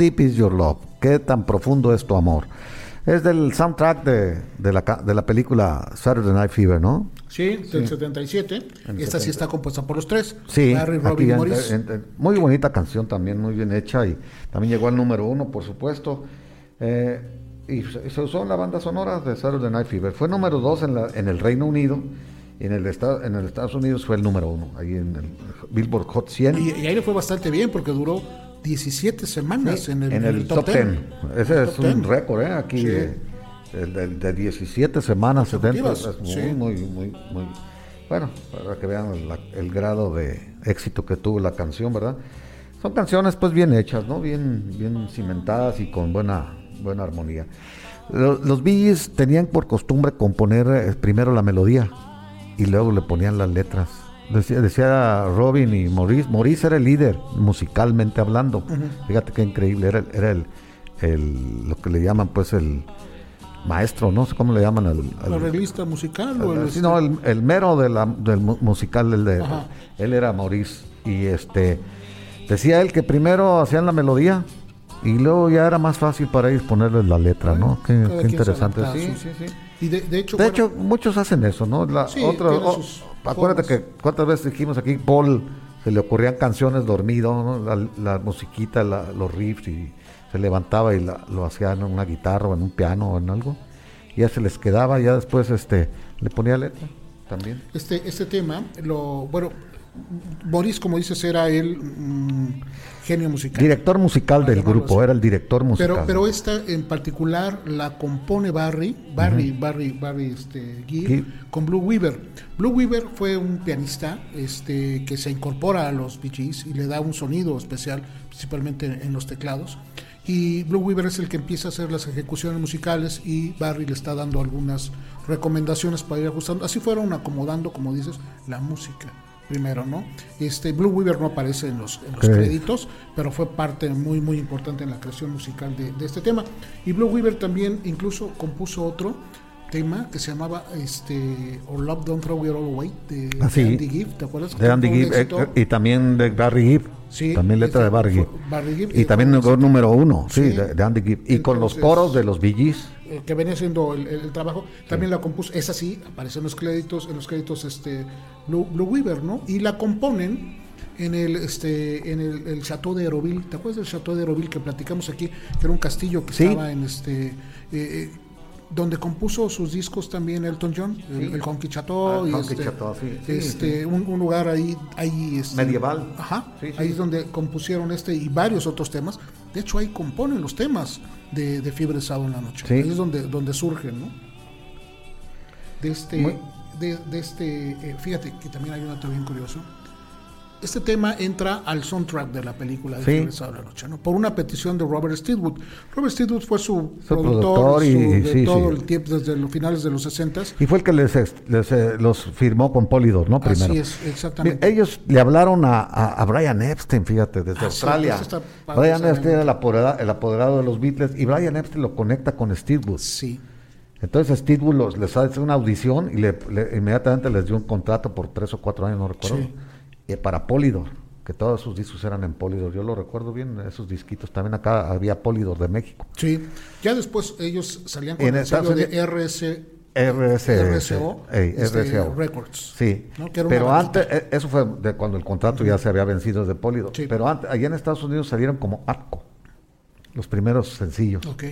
Deep Is Your Love? ¿Qué tan profundo es tu amor? Es del soundtrack de, de, la, de la película Saturday Night Fever, ¿no? Sí, del 77. En Esta sí 70. está compuesta por los tres. Sí, Barry, Robin Morris. en- en- muy bonita canción también, muy bien hecha y también llegó al número uno, por supuesto. Eh, y se, se usó en la banda sonora de Saturday Night Fever. Fue número dos en, la- en el Reino Unido y en el, en el Estados Unidos fue el número uno, ahí en el Billboard Hot 100. Y, y ahí le fue bastante bien porque duró 17 semanas en, el, en el top 10. Ese el es top un 10. récord, ¿eh? Aquí Sí. de, el de 17 semanas, 70, Consecutivas, es muy, sí. muy, muy, muy- Bueno, para que vean la- el grado de éxito que tuvo la canción, ¿verdad? Son canciones pues bien hechas, ¿no? Bien, bien cimentadas y con buena, buena armonía. Lo- Los Bee Gees tenían por costumbre componer eh, primero la melodía y luego le ponían las letras. Decía, decía Robin y Maurice, Maurice era el líder musicalmente hablando. Fíjate qué increíble, era, era el, el- lo que le llaman pues el maestro, no sé cómo le llaman al... al- ¿El arreglista musical o el, Sí, no, el, el mero de la- del mu- musical, el de, Ajá. él era Maurice. Y este, decía él que primero hacían la melodía y luego ya era más fácil para ellos ponerle la letra, ¿no? Qué, interesante. Sí, sus- sí, sí. Y de, de hecho, De bueno, hecho, muchos hacen eso, ¿no? La, Sí, otra- sus acuérdate que cuántas veces dijimos aquí, Paul se le ocurrían canciones dormido, ¿no? la, la musiquita, la- los riffs, y se levantaba y la- lo hacía en una guitarra o en un piano o en algo, y ya se les quedaba, ya después este le ponía letra también. este, este tema, lo bueno, Boris, como dices, era el mm, genio musical. Director musical del grupo, así. era el director musical. Pero, pero esta en particular la compone Barry, Barry, Barry, Barry, este, Gibb, Gibb. con Blue Weaver. Blue Weaver fue un pianista este, que se incorpora a los Bee Gees y le da un sonido especial, principalmente en los teclados. Y Blue Weaver es el que empieza a hacer las ejecuciones musicales y Barry le está dando algunas recomendaciones para ir ajustando. Así fueron acomodando, como dices, la música primero, ¿no? Este Blue Weaver no aparece en los, en los Ok. créditos, pero fue parte muy muy importante en la creación musical de, de este tema. Y Blue Weaver también incluso compuso otro tema que se llamaba este Or Love Don't Throw It All Away de, Ah, sí. de Andy Gibb, ¿te acuerdas? de Andy Gibb, eh, y también de Barry Gibb. Sí, también letra de Barry Gibb. Barry Gibb, Y también número uno, sí, Sí. de, de Andy Gibb. Y con los coros de los Bee Gees. Eh, que venía siendo el, trabajo, también la compuso, esa sí, aparece en los créditos, en los créditos este Blue, Blue Weaver, ¿no? Y la componen en el este en el, el Chateau de Aeroville, ¿te acuerdas del Chateau de Aeroville que platicamos aquí? Que era un castillo que Sí. estaba en este eh, eh, donde compuso sus discos también Elton John, el, el Honky Chateau, Ah, y Honky este, Chateau, sí, sí, este, Un, un lugar ahí, ahí este, Medieval. Ajá, ahí es donde compusieron este y varios otros temas. De hecho, ahí componen los temas de, de Fiebre de Sábado en la Noche. Sí. Ahí es donde, donde surgen, ¿no? De este, Muy- de, de este, eh, fíjate que también hay un dato bien curioso. Este tema entra al soundtrack de la película de Sí. De la Noche, ¿no? Por una petición de Robert Steelwood. Robert Steelwood fue su, Su productor, productor y- su- de sí, todo sí. el tiempo, desde los finales de los 60 Y fue el que les, les, eh, los firmó con Polydor, ¿no? Primero. Así es, exactamente. Ellos le hablaron a, a, a Brian Epstein, fíjate, desde Ah, Australia. Brian. Epstein era el apoderado, el apoderado de los Beatles y Brian Epstein lo conecta con Steve Wood. Sí. Entonces Steve Wood los- les hace una audición y le, le- inmediatamente les dio un contrato por tres o cuatro años, no recuerdo, Sí. Eh, para Polydor, que todos sus discos eran en Polydor. Yo lo recuerdo bien, esos disquitos. También acá había Polydor de México. Sí, ya después ellos salían con En el sello de RS, RSO. RSO, Ey, este, RSO. Records. Sí, ¿no? Pero antes, eh, eso fue de cuando el contrato ya se había vencido desde Polydor. Sí. Pero antes, allá en Estados Unidos salieron como Atco, los primeros sencillos. Ok,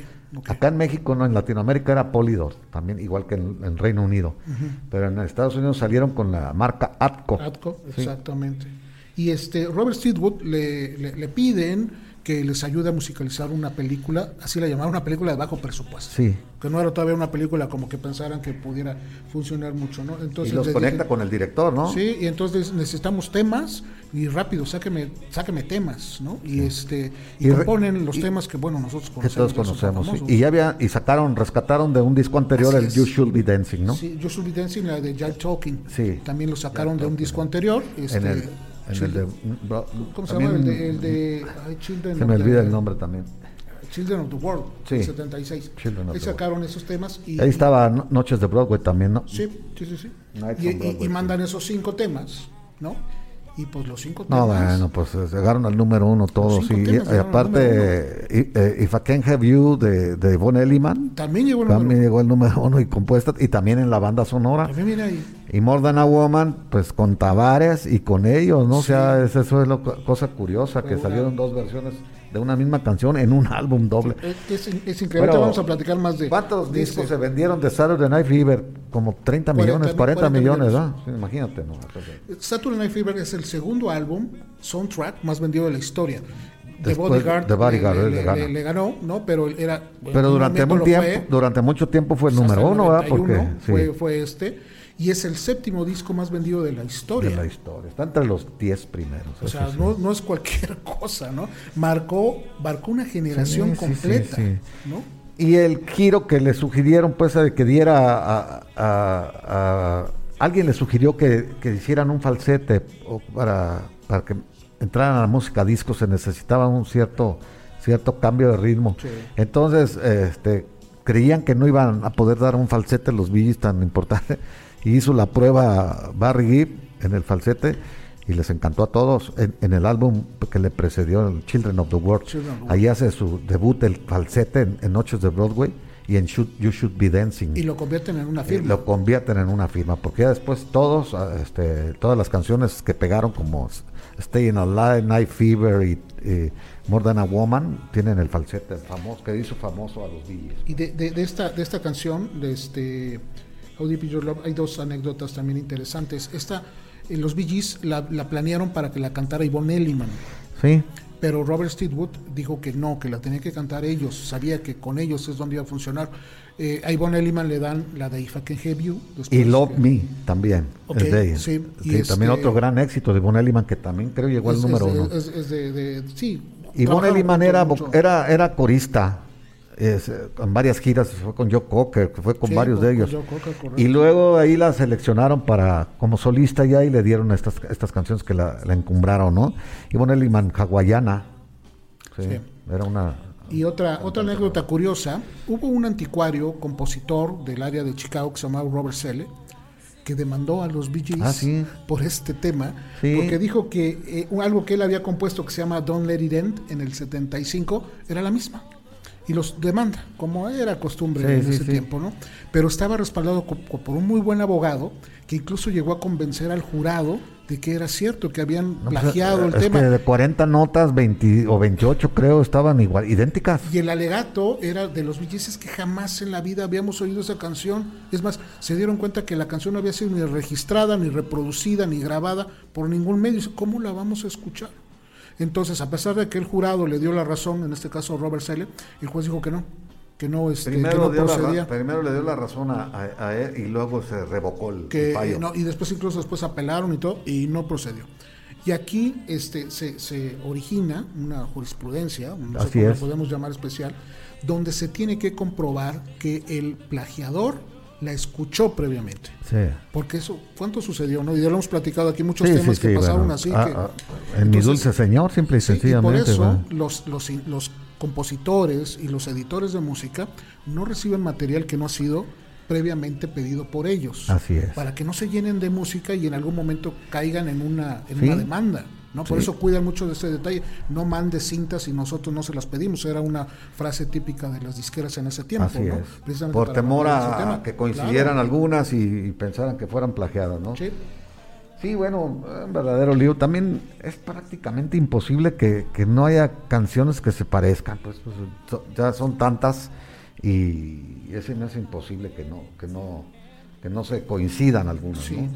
Acá en México, no, en Latinoamérica era Polydor, también igual que en, en Reino Unido. Pero en Estados Unidos salieron con la marca Atco. Atco, Sí. exactamente. Y este Robert Steelwood le, le, le piden que les ayude a musicalizar una película, así la llamaron, una película de bajo presupuesto. Sí. Que no era todavía una película como que pensaran que pudiera funcionar mucho, ¿no? Entonces y los conecta con el director, ¿no? Sí, y entonces necesitamos temas y rápido, sáqueme, sáqueme temas, ¿no? Y este y, Y componen los y- temas que bueno nosotros conocemos. todos que tan conocemos. sí. Y ya había, y sacaron, rescataron de un disco anterior Así el es. You Should Be Dancing, ¿no? Sí, Yo Should Be Dancing, la de Jack Talking. Sí. También lo sacaron de un disco anterior. Este, en el, en el de, ¿Cómo se llama? El de, el de Children Se me olvida el nombre también. Children of the World, Sí. el 76. Children Ahí sacaron esos temas y, Ahí estaba No- Noches de Broadway también, ¿no? Sí, sí, sí. sí. Y, y- y mandan esos cinco temas, ¿no? Y pues los cinco No, temas. bueno, pues eh, llegaron al número uno todos. Y, aparte, eh, If I Can't Have You de, de Von Elliman, También llegó el también número llegó el número uno y compuesta, y también en la banda sonora. También viene ahí. Y More Than a Woman, pues con Tavares y con ellos, ¿no? O sea, es- eso es lo, cosa curiosa, que salieron dos versiones de una misma canción en un álbum doble. Es, es- es increíble. Ahorita vamos a platicar más de. ¿Cuántos de discos ese- se vendieron de Saturday Night Fever? Como 30 40 millones, mil- 40, 40 millones, millones. ¿verdad? Sí, imagínate, ¿no? Saturday Night Fever es el segundo álbum, soundtrack, más vendido de la historia. The Bodyguard, The Bodyguard, le, le le- le- le ganó, ¿no? Pero era. Pero durante, un tiempo, fue, durante mucho tiempo fue el número uno, ¿verdad? 91 Porque sí, fue, fue este. Y es el séptimo disco más vendido de la historia. de la historia. Está entre los 10 primeros. O sea, sí. no, no es cualquier cosa, ¿no? Marcó, marcó una generación Sí, completa, sí. ¿no? Y el giro que le sugirieron, pues, de que diera a, a- a- alguien le sugirió que, que hicieran un falsete o para, para que entraran a la música disco se necesitaba un cierto cierto cambio de ritmo. Entonces, este, creían que no iban a poder dar un falsete los Billys tan importante y hizo la prueba Barry Gibb en el falsete y les encantó a todos en, en el álbum que le precedió el Children of the World. Ahí hace su debut el falsete en, en Noches de Broadway y en Should- You Should Be Dancing. Y lo convierten en una Eh, firma. lo convierten en una firma, porque ya después todos, ah, este, todas las canciones que pegaron como Staying Alive, Night Fever y, y More Than a Woman tienen el falsete famoso que hizo famoso a los Billys. Y de, de- de esta, de esta canción, de este Is Your Love, hay dos anécdotas también interesantes. Esta, eh, los Bee Gees la, la planearon para que la cantara Yvonne Elliman, Sí, pero Robert Steedwood dijo que no, que la tenía que cantar ellos, sabía que con ellos es donde iba a funcionar. Eh, a Yvonne Elliman le dan la de If I Can Have You. y Love que- Me también, Ok, es de ella. sí, y también este- otro gran éxito de Von Elliman que también creo llegó al número es de- uno. es- de- de- sí. Y Von trabajaron Elliman era, mucho. era, era corista es, en varias giras, fue con Joe Cocker, fue con Sí, varios con- de con ellos. Cocker, y luego ahí la seleccionaron para como solista ya y le dieron estas, estas canciones que la, la encumbraron, ¿no? Y Von Elliman, hawaiana. Sí, Sí. Era una... Y otra, otra anécdota curiosa, hubo un anticuario, compositor del área de Chicago que se llamaba Robert Selle, que demandó a los Bee Gees Ah, sí. por este tema, Sí. porque dijo que eh, algo que él había compuesto que se llama Don't Let It End en el 75 era la misma. Y los demanda, como era costumbre Sí, en sí, ese sí. tiempo, ¿no? Pero estaba respaldado por un muy buen abogado que incluso llegó a convencer al jurado de que era cierto, que habían no, pues, plagiado el es tema. que de 40 notas, 20 o 28 creo, estaban igual, idénticas. Y el alegato era de los billetes que jamás en la vida habíamos oído esa canción. Es más, se dieron cuenta que la canción no había sido ni registrada, ni reproducida, ni grabada por ningún medio. Dice, ¿Cómo la vamos a escuchar? Entonces, a pesar de que el jurado le dio la razón, en este caso Robert Selle, el juez dijo que no, que no, este, que Primero, no dio la procedía. primero le dio la razón a, a- a él y luego se revocó el, que el fallo. no, y después incluso después apelaron y todo y no procedió y aquí este se, se origina una jurisprudencia no sé cómo es. podemos llamar especial donde se tiene que comprobar que el plagiador la escuchó previamente Sí. porque eso cuánto sucedió no y ya lo hemos platicado aquí muchos Sí, temas sí, que pasaron bueno, así ah, que ah, en mi dulce señor, simple y y por sencillamente. eso ¿verdad? los, los, los compositores y los editores de música no reciben material que no ha sido previamente pedido por ellos. Así es. Para que no se llenen de música y en algún momento caigan en una, en una demanda. ¿No? Por Sí. eso cuidan mucho de este detalle. No mande cintas y nosotros no se las pedimos. Era una frase típica de las disqueras en ese tiempo. Así ¿no? es. Precisamente Por temor a, que coincidieran Claro. algunas y, y pensaran que fueran plagiadas, ¿no? Sí. Sí, bueno, un verdadero lío. También es prácticamente imposible que, que no haya canciones que se parezcan, pues, pues, ya son tantas y ese no es imposible que no, que no, que no se coincidan algunas, Sí. ¿no?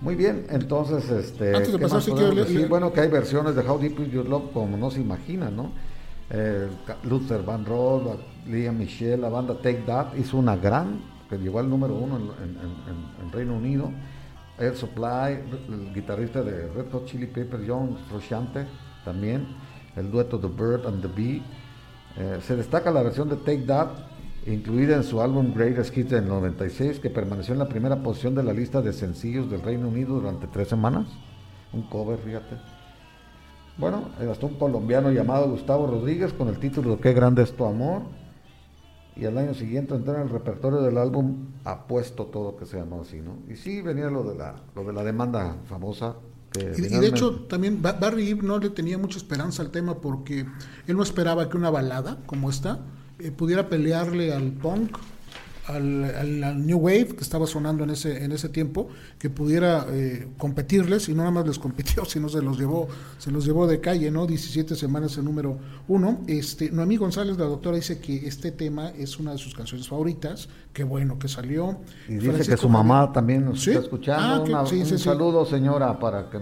Muy bien, entonces, este, Antes de ¿qué pasar, sí quiero bueno, que hay versiones de How Deep Is Your Love como no se imagina, ¿no? Eh, Luther Van Roll, Liam Michelle, la banda Take That hizo una gran, que llegó al número uno en, en- en- en Reino Unido. Air Supply, el guitarrista de Red Hot Chili Peppers, John Frusciante, también. El dueto The Bird and the Bee. Eh, se destaca la versión de Take That, incluida en su álbum Greatest Hits del 96, que permaneció en la primera posición de la lista de sencillos del Reino Unido durante tres semanas. Un cover, fíjate. Bueno, hasta un colombiano llamado Gustavo Rodríguez con el título Qué grande es tu amor. Y al año siguiente entró en el repertorio del álbum Apuesto todo que se llamó así, ¿no? Y sí venía lo de la, lo de la demanda famosa Y, y de hecho, también Ba- Barry Gibb no le tenía mucha esperanza al tema porque él no esperaba que una balada como esta eh, pudiera pelearle al punk, al, al- al New Wave que estaba sonando en ese, en ese tiempo, que pudiera eh, competirles y no nada más les compitió, sino se los llevó, se los llevó de calle, ¿no? 17 semanas en número uno. Este, Noemí González, la doctora, dice que este tema es una de sus canciones favoritas, qué bueno que salió. Y dice que su mamá también nos ¿Sí? está escuchando. Ah, que- Una- sí, sí, un sí. saludo, señora, para que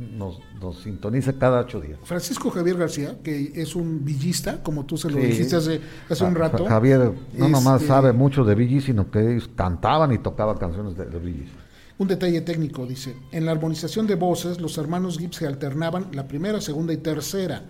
nos, nos sintonice cada ocho días. Francisco Javier García, que es un villista, como tú se lo Sí. dijiste hace, hace un rato. Javier no nomás Este, sabe mucho de Gees, sino que ellos cantaban y tocaban canciones de, Gees. Un detalle técnico, dice, en la armonización de voces, los hermanos Gibb se alternaban la primera, segunda y tercera.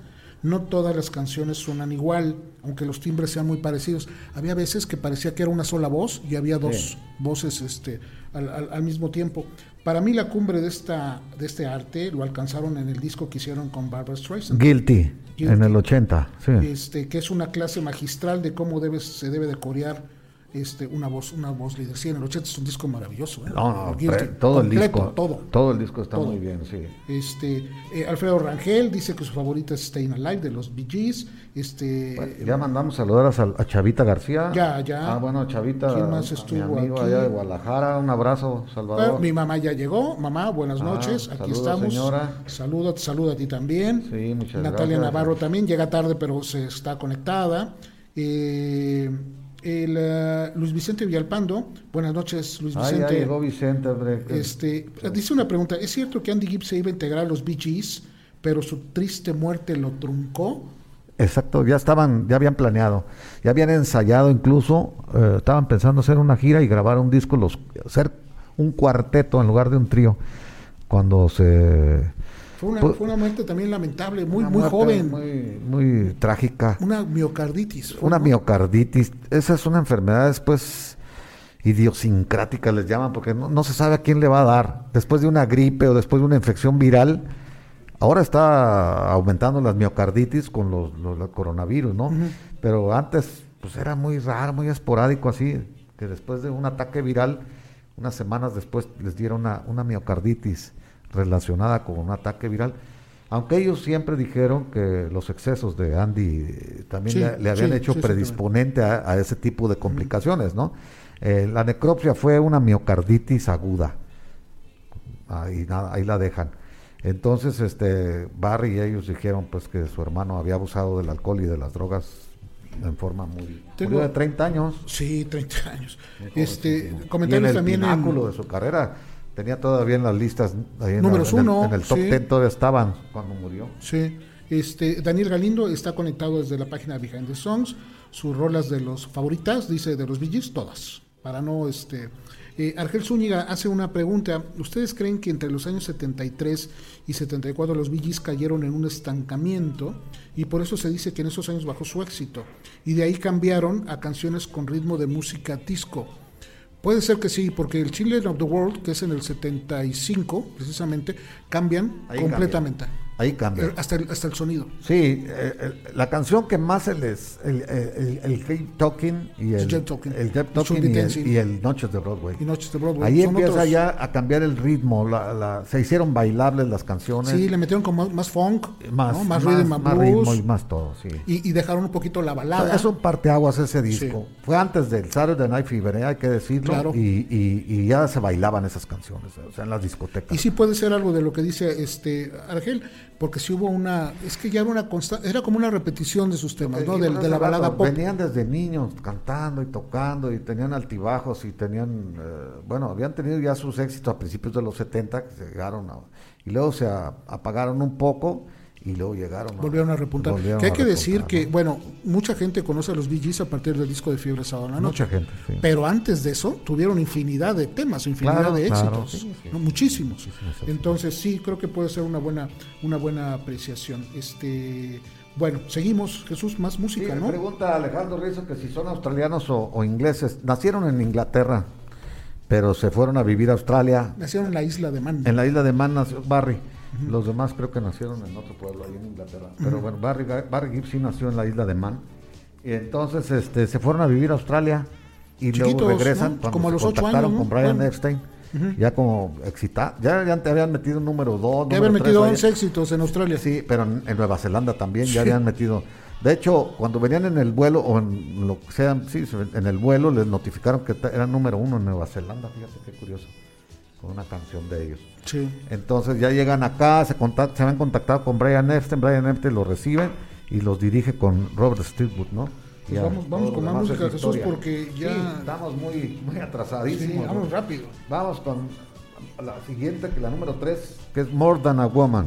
No todas las canciones suenan igual, aunque los timbres sean muy parecidos. Había veces que parecía que era una sola voz y había dos Sí. voces este, al, al- al mismo tiempo. Para mí la cumbre de, esta, de este arte lo alcanzaron en el disco que hicieron con Barbara Streisand. Guilty, Guilty. en el 80, sí. este, que es una clase magistral de cómo debe, se debe de corear este, una voz, una voz líder. Sí, en el 80 es un disco maravilloso. ¿eh? No, no, Guilty, todo el disco. Todo. Todo el disco está Todo. muy bien, sí. Este, eh, Alfredo Rangel dice que su favorita es Staying Alive de los Bee Gees. Este, Bueno, ya mandamos saludar a, a Chavita García. Ya, ya. Ah, bueno, Chavita, ¿Quién más estuvo mi amigo aquí? allá de Guadalajara. Un abrazo, Salvador. mi mamá ya llegó. Mamá, buenas Ah, noches. Aquí saludos, estamos. señora. Saluda, saluda a ti también. Sí, muchas Natalia gracias. Navarro también llega tarde, pero se está conectada. Eh, el, eh, Luis Vicente Villalpando. Buenas noches, Luis Ah, ya Vicente. llegó Vicente, Este, dice una pregunta, ¿es cierto que Andy Gibb se iba a integrar a los Bee Gees, pero su triste muerte lo truncó? Exacto, ya estaban, ya habían planeado, ya habían ensayado incluso, eh, estaban pensando hacer una gira y grabar un disco, los, hacer un cuarteto en lugar de un trío, cuando se... Fue una, Pues- fue una muerte también lamentable, muy, muy joven, Muy, muy trágica, una miocarditis. una ¿no? miocarditis, esa es una enfermedad después idiosincrática les llaman, porque no, no se sabe a quién le va a dar, después de una gripe o después de una infección viral, Ahora está aumentando las miocarditis con los, los- los coronavirus, ¿no? Pero antes, pues era muy raro, muy esporádico así, que después de un ataque viral, unas semanas después les dieron una, una miocarditis relacionada con un ataque viral. Aunque ellos siempre dijeron que los excesos de Andy eh, también Sí, le, le habían sí, hecho sí, predisponente a, a ese tipo de complicaciones, ¿no? Eh, la necropsia fue una miocarditis aguda. Ahí, nada, ahí la dejan. Entonces, este, Barry y ellos dijeron pues que su hermano había abusado del alcohol y de las drogas en forma muy... Tengo- de 30 años. Sí, 30 años. Este. Y comentarios en el también en- de su carrera. Tenía todavía en las listas. ahí en, Números en el- en el top sí. 10 todavía estaban cuando murió. Sí, este, Daniel Galindo está conectado desde la página Behind the Songs. Sus rolas de los favoritas, dice de los Gees, todas. Para no, este. Eh, Argel Zúñiga hace una pregunta. ¿Ustedes creen que entre los años 73 y 74 los Gees cayeron en un estancamiento y por eso se dice que en esos años bajó su éxito? Y de ahí cambiaron a canciones con ritmo de música disco. Puede ser que sí, porque el Children of the World, que es en el 75, precisamente, cambian Ahí completamente. Ahí cambia. Hasta el, hasta el sonido. Sí, eh, el- la canción que más se les. El, el, el, Keep Talking y el. Keep Talking. El y el, Dancing. y el Noches de Broadway. Y Noches de Broadway. Ahí Son empieza otros- ya a cambiar el ritmo. La, la- se hicieron bailables las canciones. Sí, le metieron como más funk, más, ¿no? más, más, rhythm más ritmo y más todo, sí. y, y dejaron un poquito la O sea, balada. es un parteaguas ese disco. Fue antes del Saturday Night Fever, ¿eh? hay que decirlo. Claro. Y, y- y ya se bailaban esas canciones, o sea, en las discotecas. Y sí puede ser algo de lo que dice este Argel, porque si hubo una, es que ya era una consta- era como una repetición de sus temas, ¿no? De, de la rato balada pop. Venían desde niños cantando y tocando y tenían altibajos y tenían, eh, bueno, habían tenido ya sus éxitos a principios de los 70 que se llegaron a, y luego se a- apagaron un poco y luego llegaron a, Volvieron a repuntar. volvieron que hay que decir que, ¿no? bueno, mucha gente conoce a los Gees a partir del disco de Fiebre Sábado en la Noche. Mucha gente, sí. Pero antes de eso tuvieron infinidad de temas, infinidad Claro, de claro, éxitos, sí, sí. ¿no? muchísimos. Entonces sí, creo que puede ser una buena, una buena apreciación. Este, bueno, seguimos, Jesús, más música, me ¿no? pregunta Alejandro Rizzo que si son australianos o, o ingleses. Nacieron en Inglaterra, pero se fueron a vivir a Australia. Nacieron en la isla de Man. En la isla de Man nació Barry. Los demás creo que nacieron en otro pueblo ahí en Inglaterra. Pero bueno, Barry, Barry Gibb sí nació en la isla de Man. Y entonces este, se fueron a vivir a Australia y luego regresan ¿no? cuando Como se los contactaron años, ¿no? con Brian Bueno. Epstein. ya como excita, ya, ya te habían metido número 2. Ya habían metido 11 éxitos en Australia. Sí, pero en, en Nueva Zelanda también ya habían metido. De hecho, cuando venían en el vuelo, o en lo que sea, sí, en el vuelo les notificaron que eran número uno en Nueva Zelanda, fíjate qué curioso, con una canción de ellos. Sí. Entonces ya llegan acá, se, contact- se habían contactado con Brian Epstein, Brian Epstein los recibe y los dirige con Robert Stigwood, ¿no? Pues Ya, vamos- vamos con más música, es Jesús, porque ya- Sí, estamos muy, muy Sí, atrasadísimos. ¿no? vamos rápido. Vamos con la siguiente, que la número 3, que es More Than a Woman.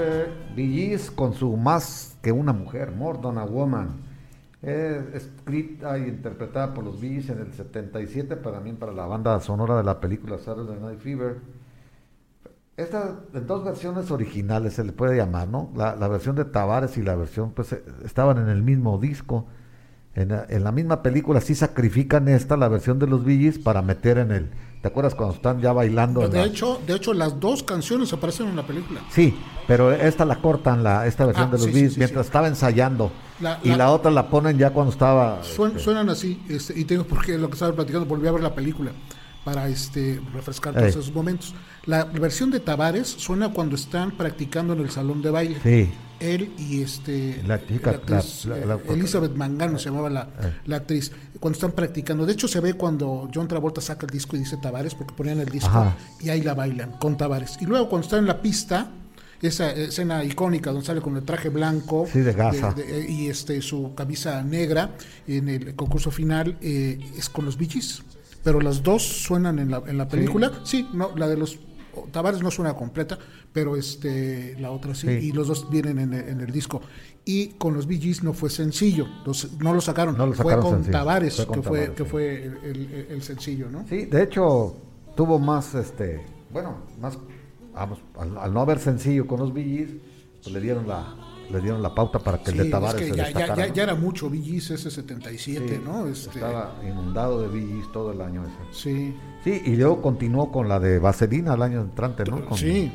Este Billys con su Más que una mujer, More Than a Woman. Es escrita y interpretada por los Billys en el 77, para también para la banda sonora de la película Saturday Night Fever. Esta, en dos versiones originales se le puede llamar, ¿no? La, la versión de Tavares y la versión, pues, eh, estaban en el mismo disco. En la, en la misma película sí sacrifican esta, la versión de los Billys, para meter en el... ¿Te acuerdas cuando están ya bailando? De la- hecho, de hecho, las dos canciones aparecen en la película. Sí, pero esta la cortan, la, esta versión Ah, de los sí, sí, mientras estaba ensayando. La- y la- la otra la ponen ya cuando estaba... Suen- este, suenan así, este, y tengo porque lo que estaba platicando, volví a ver la película para este refrescar todos Ey. esos momentos. La versión de Tavares suena cuando están practicando en el salón de baile. Sí, Él y este La chica, actriz, la- la- eh, Elizabeth Mangano se llamaba la, Eh. la actriz. Cuando están practicando, de hecho se ve cuando John Travolta saca el disco y dice Tavares porque ponían el disco Ajá. y ahí la bailan con Tavares. Y luego cuando están en la pista, esa escena icónica donde sale con el traje blanco Sí, de y este su camisa negra en el concurso final eh, es con los Gees. Pero las dos suenan en la, en la película. Sí, no, la de los Tavares no suena completa, pero este la otra sí, Sí. y los dos vienen en el, en el disco. Y con los Gees no fue sencillo, los- no lo sacaron, No lo fue sacaron con Tavares, fue con que fue, que sí. fue el, el- el sencillo, ¿no? Sí, de hecho, tuvo más, este, bueno, más, vamos, al, al no haber sencillo con los Billys, pues le dieron la, le dieron la pauta para que el Sí, de Tavares es que se ya, destacara. ya, era mucho Gees ese 77, Sí, ¿no? Este, Estaba inundado de Billys todo el año ese. sí. Sí, y luego continuó con la de Vaselina el año entrante, ¿no? Con Sí.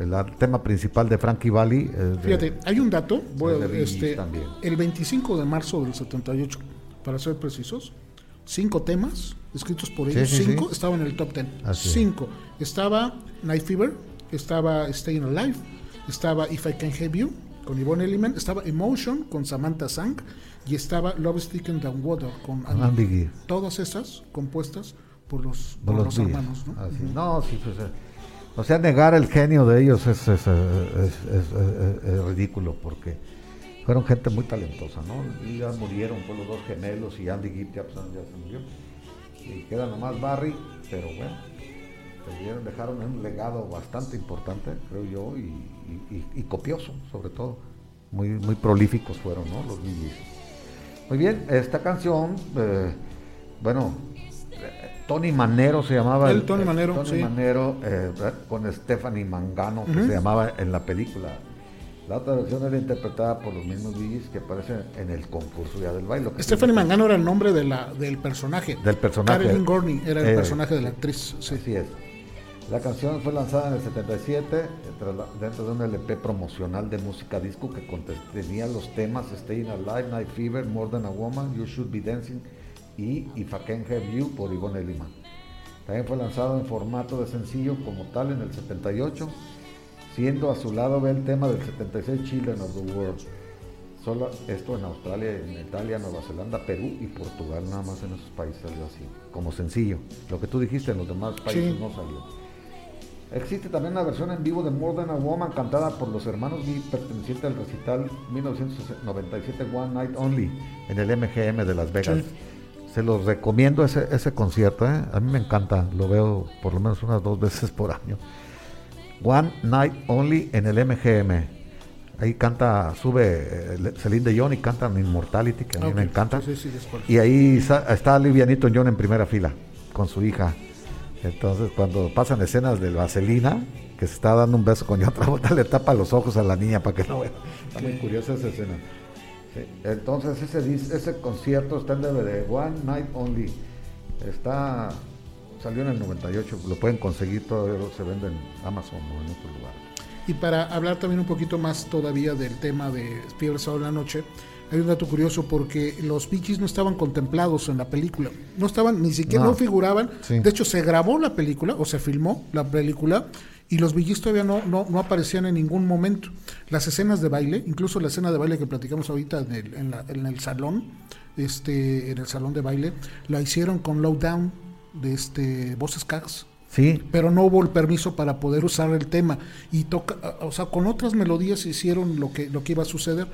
el, tema principal de Frankie Valli. es de- Fíjate, hay un dato, voy de este, también. el 25 de marzo del 78, para ser precisos, cinco temas escritos por ellos, sí, cinco sí. estaban en el top 10. Así es. cinco. Estaba Night Fever, estaba Staying Alive, estaba If I Can Have You con Yvonne Elliman, estaba Emotion con Samantha Sang y estaba Love Thicker Than Water con Andy. Andy Gibb. Todas esas compuestas por los, por por los los Billys. hermanos, ¿no? Así. No, sí, pues, eh, o sea, negar el genio de ellos es, es, es- ridículo porque fueron gente muy talentosa, ¿no? Y ya murieron por los dos gemelos y Andy Gibb ya, pues, ya se murió. Y queda nomás Barry, pero bueno, dejaron un legado bastante importante, creo yo, y, y- y- y copioso, sobre todo. Muy, muy prolíficos fueron, ¿no? Los Billys. Muy bien, esta canción, eh, bueno, eh, Tony Manero se llamaba. El Tony Manero, Tony sí. Manero eh, con Stephanie Mangano, que se llamaba en la película. La otra versión era interpretada por los mismos Billys que aparecen en el concurso ya del baile. Stephanie Mangano era el nombre de la, del personaje. Del personaje. Carolyn Gorney era el Eh, personaje de la actriz. Sí. Así es. La canción fue lanzada en el 77 eh, tras la- dentro de un LP promocional de música disco que contenía los temas Staying Alive, Night Fever, More Than a Woman, You Should Be Dancing y If I Can Have You por Ivonne Lima. También fue lanzado en formato de sencillo como tal en el 78, siendo a su lado ve el tema del 76 Children of the World. Solo esto en Australia, en Italia, Nueva Zelanda, Perú y Portugal, nada más en esos países salió así, como sencillo. Lo que tú dijiste en los demás países Sí. no salió. Existe también una versión en vivo de More Than a Woman cantada por los hermanos Lee perteneciente al recital 1997 One Night Only en el MGM de Las Vegas. Sí. Se los recomiendo ese, ese concierto, ¿eh? a mí me encanta, lo veo por lo menos unas dos veces por año. One Night Only en el MGM. Ahí canta, sube eh, Celine Dion y cantan Immortality, que a mí me encanta. sí, sí. Y ahí está Olivia Newton-John en primera fila con su hija. Entonces, cuando pasan escenas del Vaselina, que se está dando un beso con otra vuelta, le tapa los ojos a la niña para que no vea. Está muy curiosa esa escena. Sí, Entonces, ese, ese concierto está en DVD, One Night Only. Está, salió en el 98, lo pueden conseguir, todavía se vende en Amazon o en otro lugar. Y para hablar también un poquito más todavía del tema de Fiebre Sábado la Noche, hay un dato curioso porque los Gees no estaban contemplados en la película. No estaban, ni siquiera No. no, figuraban. Sí. De hecho, se grabó la película o se filmó la película y los Gees todavía no, no, no aparecían en ningún momento. Las escenas de baile, incluso la escena de baile que platicamos ahorita en el, en la- en el salón, este, en el salón de baile, la hicieron con Low Down de este Voces Cags Sí, pero no hubo el permiso para poder usar el tema y toca o sea con otras melodías hicieron lo que lo que iba a suceder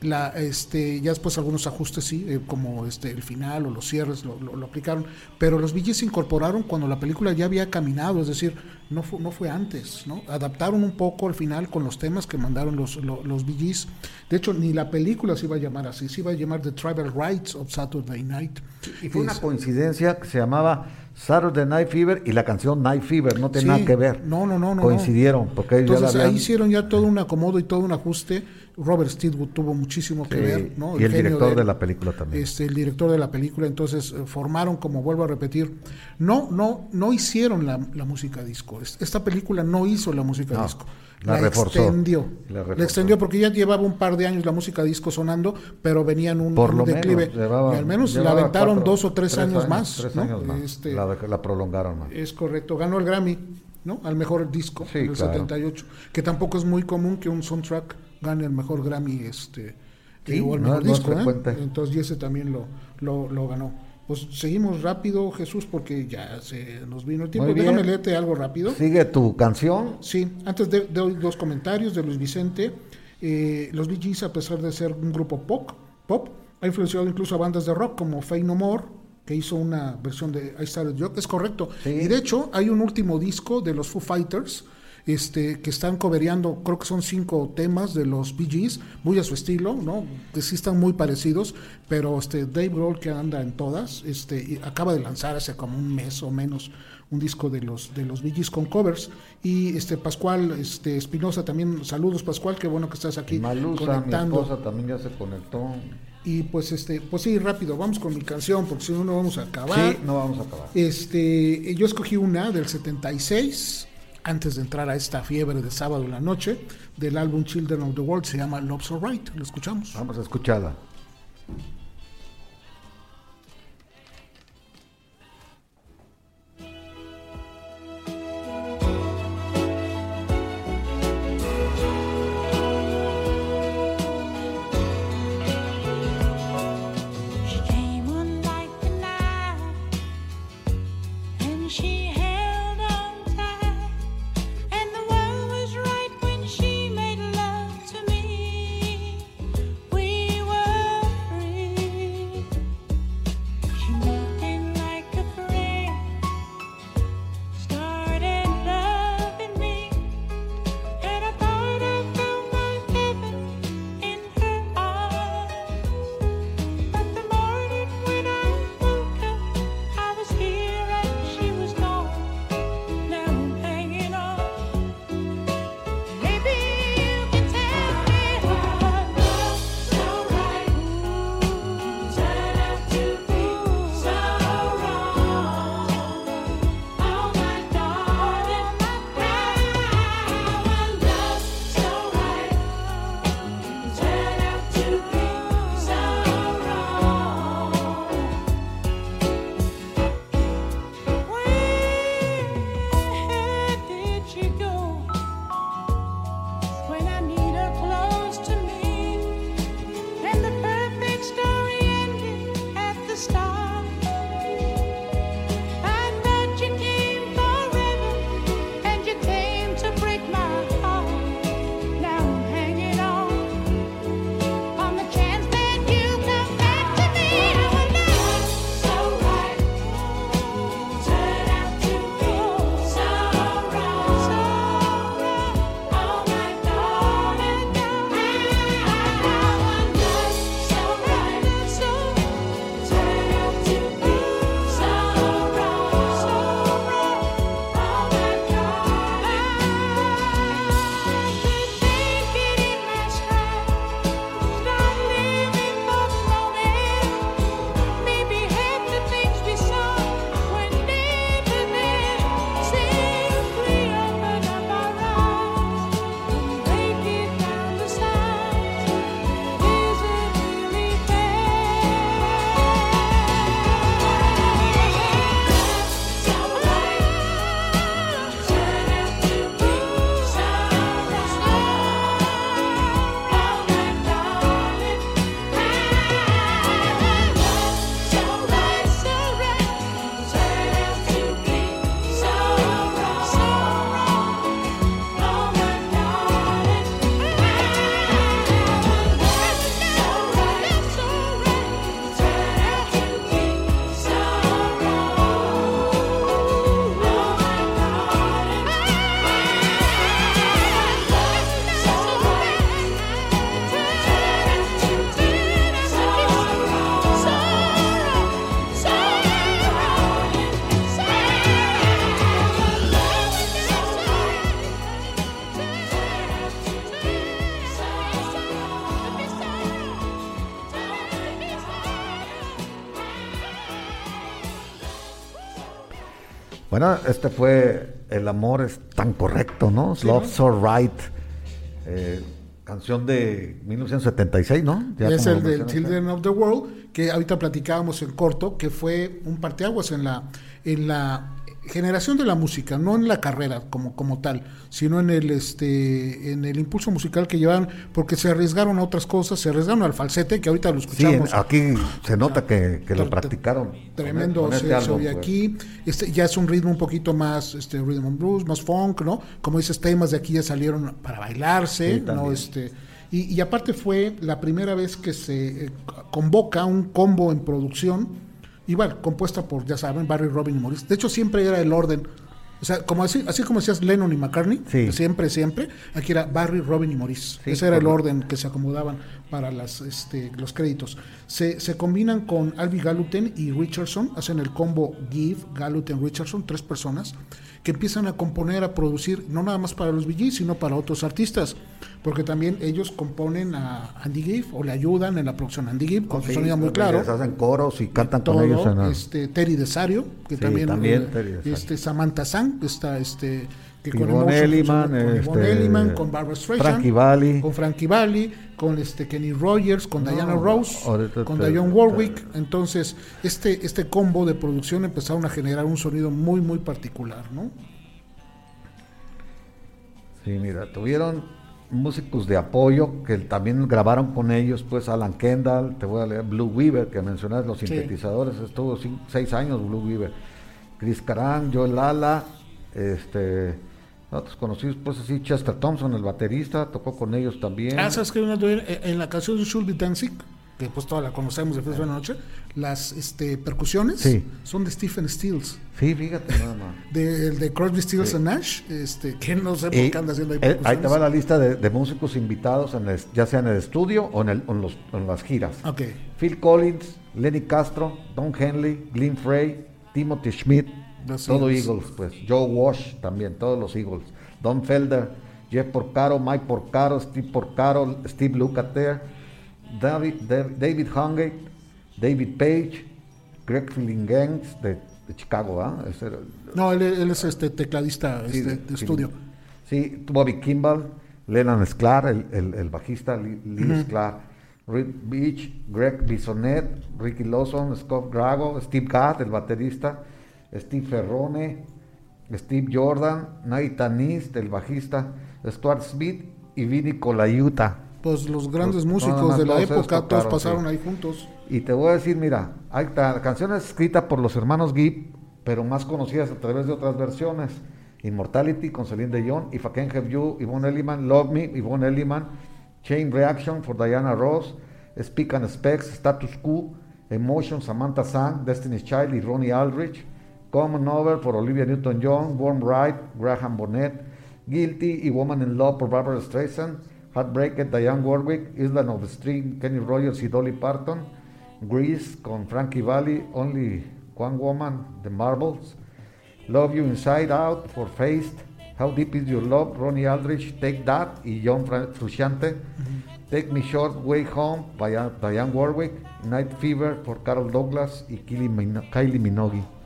la este ya después algunos ajustes sí eh, como este el final o los cierres lo, lo- lo aplicaron pero los VGs se incorporaron cuando la película ya había caminado es decir no fue, no fue antes no adaptaron un poco al final con los temas que mandaron los lo- los VGs de hecho ni la película se iba a llamar así se iba a llamar The Tribal Rights of Saturday Night. Y fue una coincidencia que se llamaba Saturday Night Fever y la canción Night Fever, no tiene Sí, nada que ver. No, no, no, no. Coincidieron, porque ya Entonces la habían- ahí hicieron ya todo un acomodo y todo un ajuste. Robert Steedwood tuvo muchísimo que Sí, ver, ¿no? y el director de la película también. Este, el director de la película, entonces eh, formaron, como vuelvo a repetir, no, no, no hicieron la, la música disco. Es- Esta película no hizo la música No, disco. La reforzó. extendió. La La, extendió porque ya llevaba un par de años la música disco sonando, pero venía en un, Por un lo declive. menos, llevaba- y al menos la aventaron cuatro- dos o tres, años, más. Tres ¿no? años más. Este, la, prolongaron más. es correcto, ganó el Grammy, ¿no? Al mejor disco Sí, en el claro. 78, que tampoco es muy común que un soundtrack gane el mejor Grammy este Sí, o el no- mejor no disco, ¿eh? Entonces y ese también lo, lo, lo ganó. Pues seguimos rápido, Jesús, porque ya se nos vino el tiempo. Déjame leerte algo rápido. Sigue tu canción. Sí, antes de, doy dos comentarios de Luis Vicente. Eh, los Bee Gees, a pesar de ser un grupo pop, pop, ha influenciado incluso a bandas de rock como Faith No More, que hizo una versión de I Started Joke, es correcto. Sí. Y de hecho, hay un último disco de los Foo Fighters este, que están cobereando, creo que son cinco temas de los Bee Gees, muy a su estilo, ¿no? Que sí están muy parecidos, pero este, Dave Grohl, que anda en todas, este, y acaba de lanzar hace como un mes o menos un disco de los de los Bee Gees con covers y este Pascual este Espinosa también saludos Pascual qué bueno que estás aquí Malusa, mi conectando esposa, también ya se conectó. y pues este pues sí rápido vamos con mi canción porque si no no vamos a acabar Sí, no vamos a acabar. este, yo escogí una del 76, antes de entrar a esta fiebre de sábado en la noche, del álbum Children of the World, se llama Love's Alright. ¿Lo escuchamos? Vamos a escucharla. Bueno, este fue El amor es tan correcto, ¿no? Love So Right. eh, canción de 1976, ¿no? Ya es el del. Children of the World, que ahorita platicábamos en corto, que fue un parteaguas en la, en la generación de la música, no en la carrera como, como tal, sino en el este en el impulso musical que llevaban, porque se arriesgaron a otras cosas, se arriesgaron al falsete, que ahorita lo Sí, escuchamos. aquí se nota que, que lo practicaron. Tremendo con, se, este se oye pues. aquí. Este, ya es un ritmo un poquito más este rhythm and blues, más funk, ¿no? Como dices, temas de aquí ya salieron para bailarse, Sí, ¿no? Este, y, y aparte fue la primera vez que se eh, convoca un combo en producción igual, compuesta por, ya saben, Barry, Robin y Maurice. De hecho, siempre era el orden. O sea, como así, así como decías Lennon y McCartney, Sí. siempre, siempre, aquí era Barry, Robin y Maurice. Sí, Ese era el orden que se acomodaban para las, este, los créditos. Se, se combinan con Albi Galuten y Richardson, hacen el combo Give, Galuten, Richardson, tres personas, que empiezan a componer, a producir, no nada más para los VGs, sino para otros artistas, porque también ellos componen a Andy Gibb o le ayudan en la producción a Andy Gibb, con su sonido muy claro. hacen coros y cantan Todo, con ellos. en este, Terry Desario, que Sí, también, también eh, Terry Desario. este, Samantha Sang, está este que Yvonne Emotion, Elliman, con este, Elliman, con Barbara Streisand, Frankie Valli. con Frankie Valli, con este Kenny Rogers, con No, Diana Rose, ahorita con Dionne Warwick. Entonces, este este combo de producción empezaron a generar un sonido muy muy particular, ¿no? Sí, mira, tuvieron músicos de apoyo que también grabaron con ellos, pues Alan Kendall, te voy a leer Blue Weaver, que mencionas los sintetizadores, estuvo cin- seis años Blue Weaver, Chris Caran, Joel Lala, este, otros conocidos, pues así, Chester Thompson, el baterista, tocó con ellos también. Ah, ¿sabes qué? Una- En en la canción de Should Be Dancing, que pues toda la conocemos de Festival de la Noche, las este, percusiones Sí. son de Stephen Stills. Sí, fíjate nada más. de, el de Crosby, Stills Sí. and Nash, este, que no sé por qué anda haciendo ahí eh, ahí te percusiones. va la lista de, de músicos invitados, en el- ya sea en el estudio o en, el- o en los- en las giras. Ok. Phil Collins, Lenny Castro, Don Henley, Glenn Frey, Timothy Schmidt, Todo Eagles. Eagles, pues. Joe Walsh también, todos los Eagles. Don Felder, Jeff Porcaro, Mike Porcaro, Steve Porcaro, Steve Lukather, David, Dav- David Hungate, David Page, Greg Fillingens de, de Chicago, ¿ah? No, él, él es este tecladista Sí, este, de- estudio. Sí, Bobby Kimball, Lennon Sklar, el, el- el bajista Lee, Lee Sklar, Rick Beach, Greg Bisonet, Ricky Lawson, Scott Grago, Steve Gadd, el baterista, Steve Ferrone, Steve Jordan, Nathan East, el bajista, Stuart Smith y Vinny Colaiuta. Pues los grandes Pues, músicos de la época, todos pasaron sí. ahí juntos. Y te voy a decir, mira, hay canciones escritas por los hermanos Gibb, pero más conocidas a través de otras versiones. Immortality con Celine Dion, If I Can Have You, Yvonne Elliman, Love Me, Yvonne Elliman, Chain Reaction for Diana Ross, Speak and Specs, Status Quo, Emotion, Samantha Sang, Destiny's Child y Ronnie Aldrich, Common Over por Olivia Newton-John, Warm Ride, Graham Bonnet, Guilty y Woman in Love por Barbara Streisand, Heartbreaker, Diane Warwick, Island of the String, Kenny Rogers y Dolly Parton, Grease con Frankie Valli, Only One Woman, The Marbles, Love You Inside Out for Faced, How Deep Is Your Love, Ronnie Aldrich, Take That y John Frusciante, Take Me Short Way Home, by uh, Diane Warwick, Night Fever por Carol Douglas y Kylie Minogue.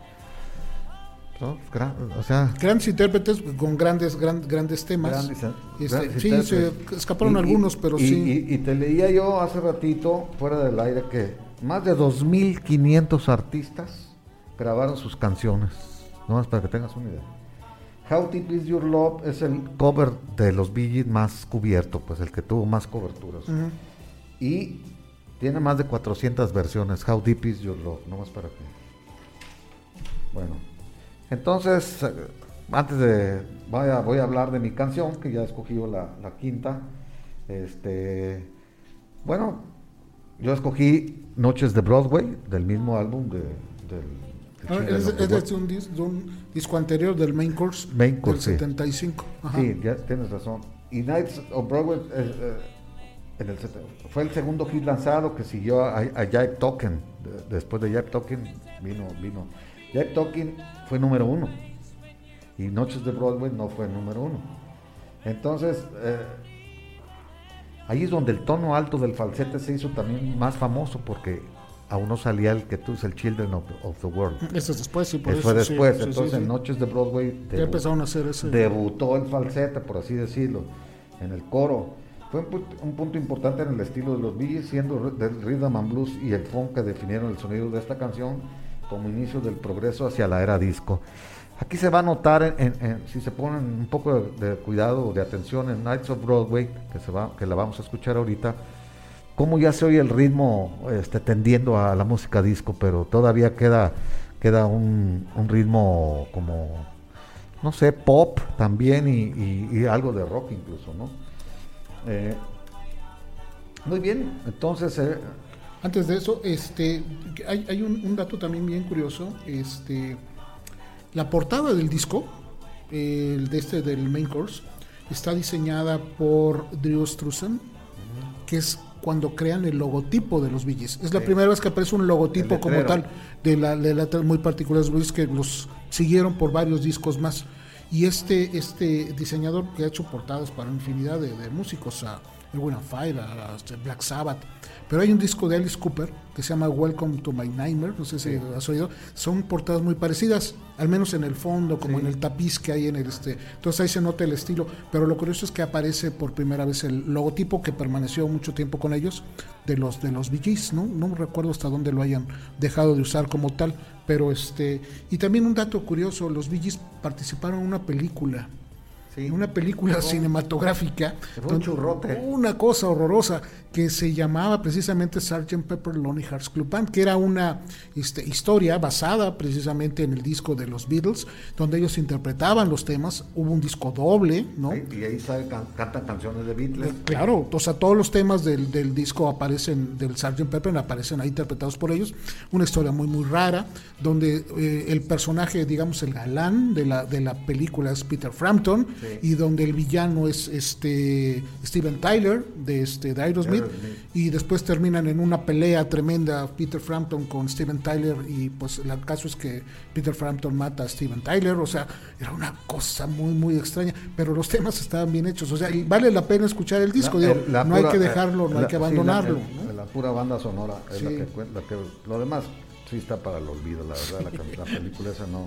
O sea, Grandes intérpretes con grandes gran- grandes temas. Grandes, Este, grandes sí, se escaparon Y- algunos, pero y- sí. Y, y te leía yo hace ratito, fuera del aire, que más de 2.500 artistas grabaron sus canciones. Nomás para que tengas una idea. How Deep Is Your Love es el cover de los Bee más cubierto, pues el que tuvo más coberturas. Y tiene más de 400 versiones. How Deep Is Your Love, nomás para que. Bueno, entonces, antes de. Voy a, voy a hablar de mi canción, que ya escogí la, la quinta. Este. Bueno, yo escogí Noches de Broadway, del mismo álbum de, del. del Ah, es, un, dis- de un disco anterior del Main Course Main del Course, sí. 75. Ajá. Sí, ya tienes razón. Y Nights of Broadway eh, eh, en el set- fue el segundo hit lanzado que siguió a, a Jive Token. De- después de Jive Token vino, vino. Jive Token fue número uno. Y Noches de Broadway no fue número uno. Entonces, eh, ahí es donde el tono alto del falsete se hizo también más famoso porque aún no salía el que tú es el Children of, of the World. Este es después, sí, por Eso eso. fue sí, después. sí, sí, Entonces, sí. en Noches de Broadway Ya empezaron a hacer ese. debutó el falsete, por así decirlo, en el coro. Fue un, pu- un punto importante en el estilo de los Gees, siendo del rhythm and blues y el funk que definieron el sonido de esta canción como inicio del progreso hacia la era disco. Aquí se va a notar, en- si se ponen un poco de, de cuidado de atención en Nights of Broadway, que, se va, que la vamos a escuchar ahorita, cómo ya se oye el ritmo este, tendiendo a la música disco, pero todavía queda, queda un, ritmo como, no sé, pop también y algo de rock incluso, ¿no? Eh, muy bien, entonces eh, Antes de eso, este, hay, hay un, un dato también bien curioso. Este, la portada del disco, el de este del main course, está diseñada por Drew Struzan, que es cuando crean el logotipo de los Gees. Es la primera vez que aparece un logotipo como tal de la de letras muy particulares de los que los siguieron por varios discos más. Y este, este diseñador que ha hecho portadas para infinidad de, de músicos, a Erwin Fire, a, este, Black Sabbath. Pero hay un disco de Alice Cooper que se llama Welcome to My Nightmare, no sé si has oído. Son portadas muy parecidas, al menos en el fondo, como en el tapiz que hay en el este. Entonces ahí se nota el estilo. Pero lo curioso es que aparece por primera vez el logotipo que permaneció mucho tiempo con ellos de los de los Gees, ¿no? No recuerdo hasta dónde lo hayan dejado de usar como tal. Pero este. Y también un dato curioso: los Gees participaron en una película Sí. una película cinematográfica. fue un churrote. Una cosa horrorosa que se llamaba precisamente Sgt. Pepper Lonely Hearts Club Band, que era una este, historia basada precisamente en el disco de los Beatles, donde ellos interpretaban los temas. Hubo un disco doble, ¿no? Y ahí sale, can- cantan canciones de Beatles. Claro, o sea, todos los temas del, del disco aparecen, del Sgt. Pepper, aparecen ahí interpretados por ellos. Una historia muy, muy rara, donde eh, el personaje, digamos, el galán de la, de la película es Peter Frampton, y donde el villano es este Steven Tyler, de, este, de Aerosmith, Y después terminan en una pelea tremenda Peter Frampton con Steven Tyler, y pues el caso es que Peter Frampton mata a Steven Tyler, o sea, era una cosa muy, muy extraña, pero los temas estaban bien hechos, o sea, y vale la pena escuchar el disco, La- digo, el- no hay que dejarlo, no la- hay que sí, la- abandonarlo. el- ¿no? La, pura banda sonora es la, Sí. que, la que lo demás sí está para el olvido, la verdad, la, película esa no.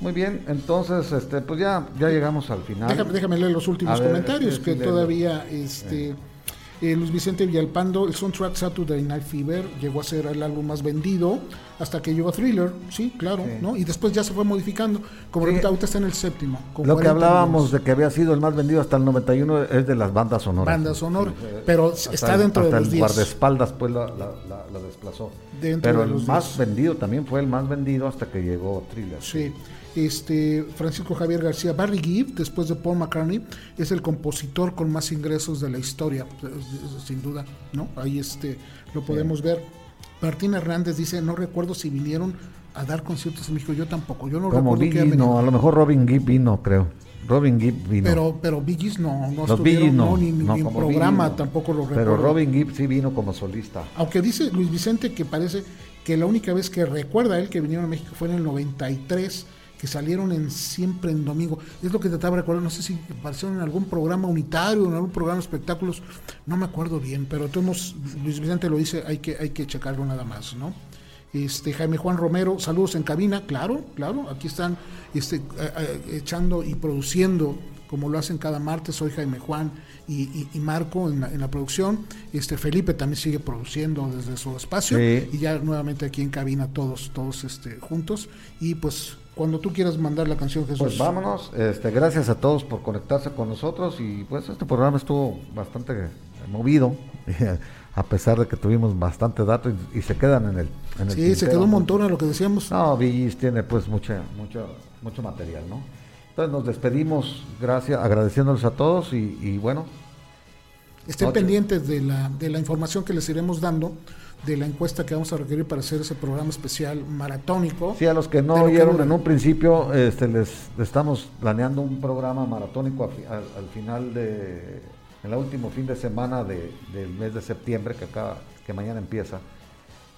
Muy bien, entonces este pues ya ya llegamos al final. Déjame, déjame leer los últimos ver, comentarios que léelo. todavía este eh, Luis Vicente Villalpando, el soundtrack Saturday Night Fever llegó a ser el álbum más vendido hasta que llegó a Thriller, sí, claro, Sí. ¿no? Y después ya se fue modificando. Como Sí. repito, ahorita está en el séptimo. Lo que 40 hablábamos de que había sido el más vendido hasta el 91 es de las bandas sonoras. Banda sonora, Sí, sí, pero hasta está el- dentro de los el 10. guardaespaldas pues la, la, la- la desplazó. Dentro Pero de el los más 10. vendido también fue el más vendido hasta que llegó Thriller. Sí. Este, Francisco Javier García Barry Gibb, después de Paul McCartney, es el compositor con más ingresos de la historia, eh, sin duda, ¿no? Ahí este, lo podemos ver. Martín Hernández dice, no recuerdo si vinieron a dar conciertos en México, yo tampoco, yo no Como recuerdo que no, a lo mejor Robin Gibb vino, creo. Robin Gibb vino. Pero, pero Bee Gees no, no Los estuvieron, no, no, ni, en programa tampoco lo recuerdo. Pero Robin Gibb sí vino como solista. Aunque dice Luis Vicente que parece que la única vez que recuerda él que vinieron a México fue en el 93, que salieron en siempre en domingo. Es lo que trataba de recordar, no sé si aparecieron en algún programa unitario, en algún programa de espectáculos, no me acuerdo bien, pero todos Luis Vicente lo dice, hay que, hay que checarlo nada más, ¿no? Este, Jaime Juan Romero, saludos en cabina, claro, claro, aquí están este, a- a- echando y produciendo como lo hacen cada martes, soy Jaime Juan y, y- y Marco en la, en la producción, este Felipe también sigue produciendo desde su espacio Sí. y ya nuevamente aquí en cabina todos, todos este, juntos y pues cuando tú quieras mandar la canción Jesús. Pues vámonos, este, gracias a todos por conectarse con nosotros y pues este programa estuvo bastante movido, a pesar de que tuvimos bastante datos y, y se quedan en el... En el Sí, se quedó un montón a lo que decíamos. No, Villis tiene pues mucha, mucho, mucho material, ¿no? Entonces nos despedimos, gracias, agradeciéndoles a todos y, y bueno, Estén pendientes de la, de la información que les iremos dando, de la encuesta que vamos a requerir para hacer ese programa especial maratónico. Sí, a los que no oyeron en un principio, este, les estamos planeando un programa maratónico a al, al final de, en el último fin de semana de- del mes de septiembre, que acá, que mañana empieza.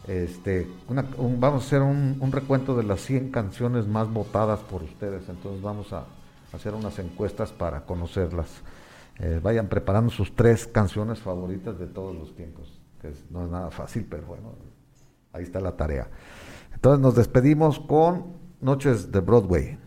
Este, una- un- vamos a hacer un, un recuento de las 100 canciones más votadas por ustedes, entonces vamos a hacer unas encuestas para conocerlas. Eh, vayan preparando sus tres canciones favoritas de todos los tiempos, no es nada fácil, pero bueno, ahí está la tarea. Entonces nos despedimos con Noches de Broadway.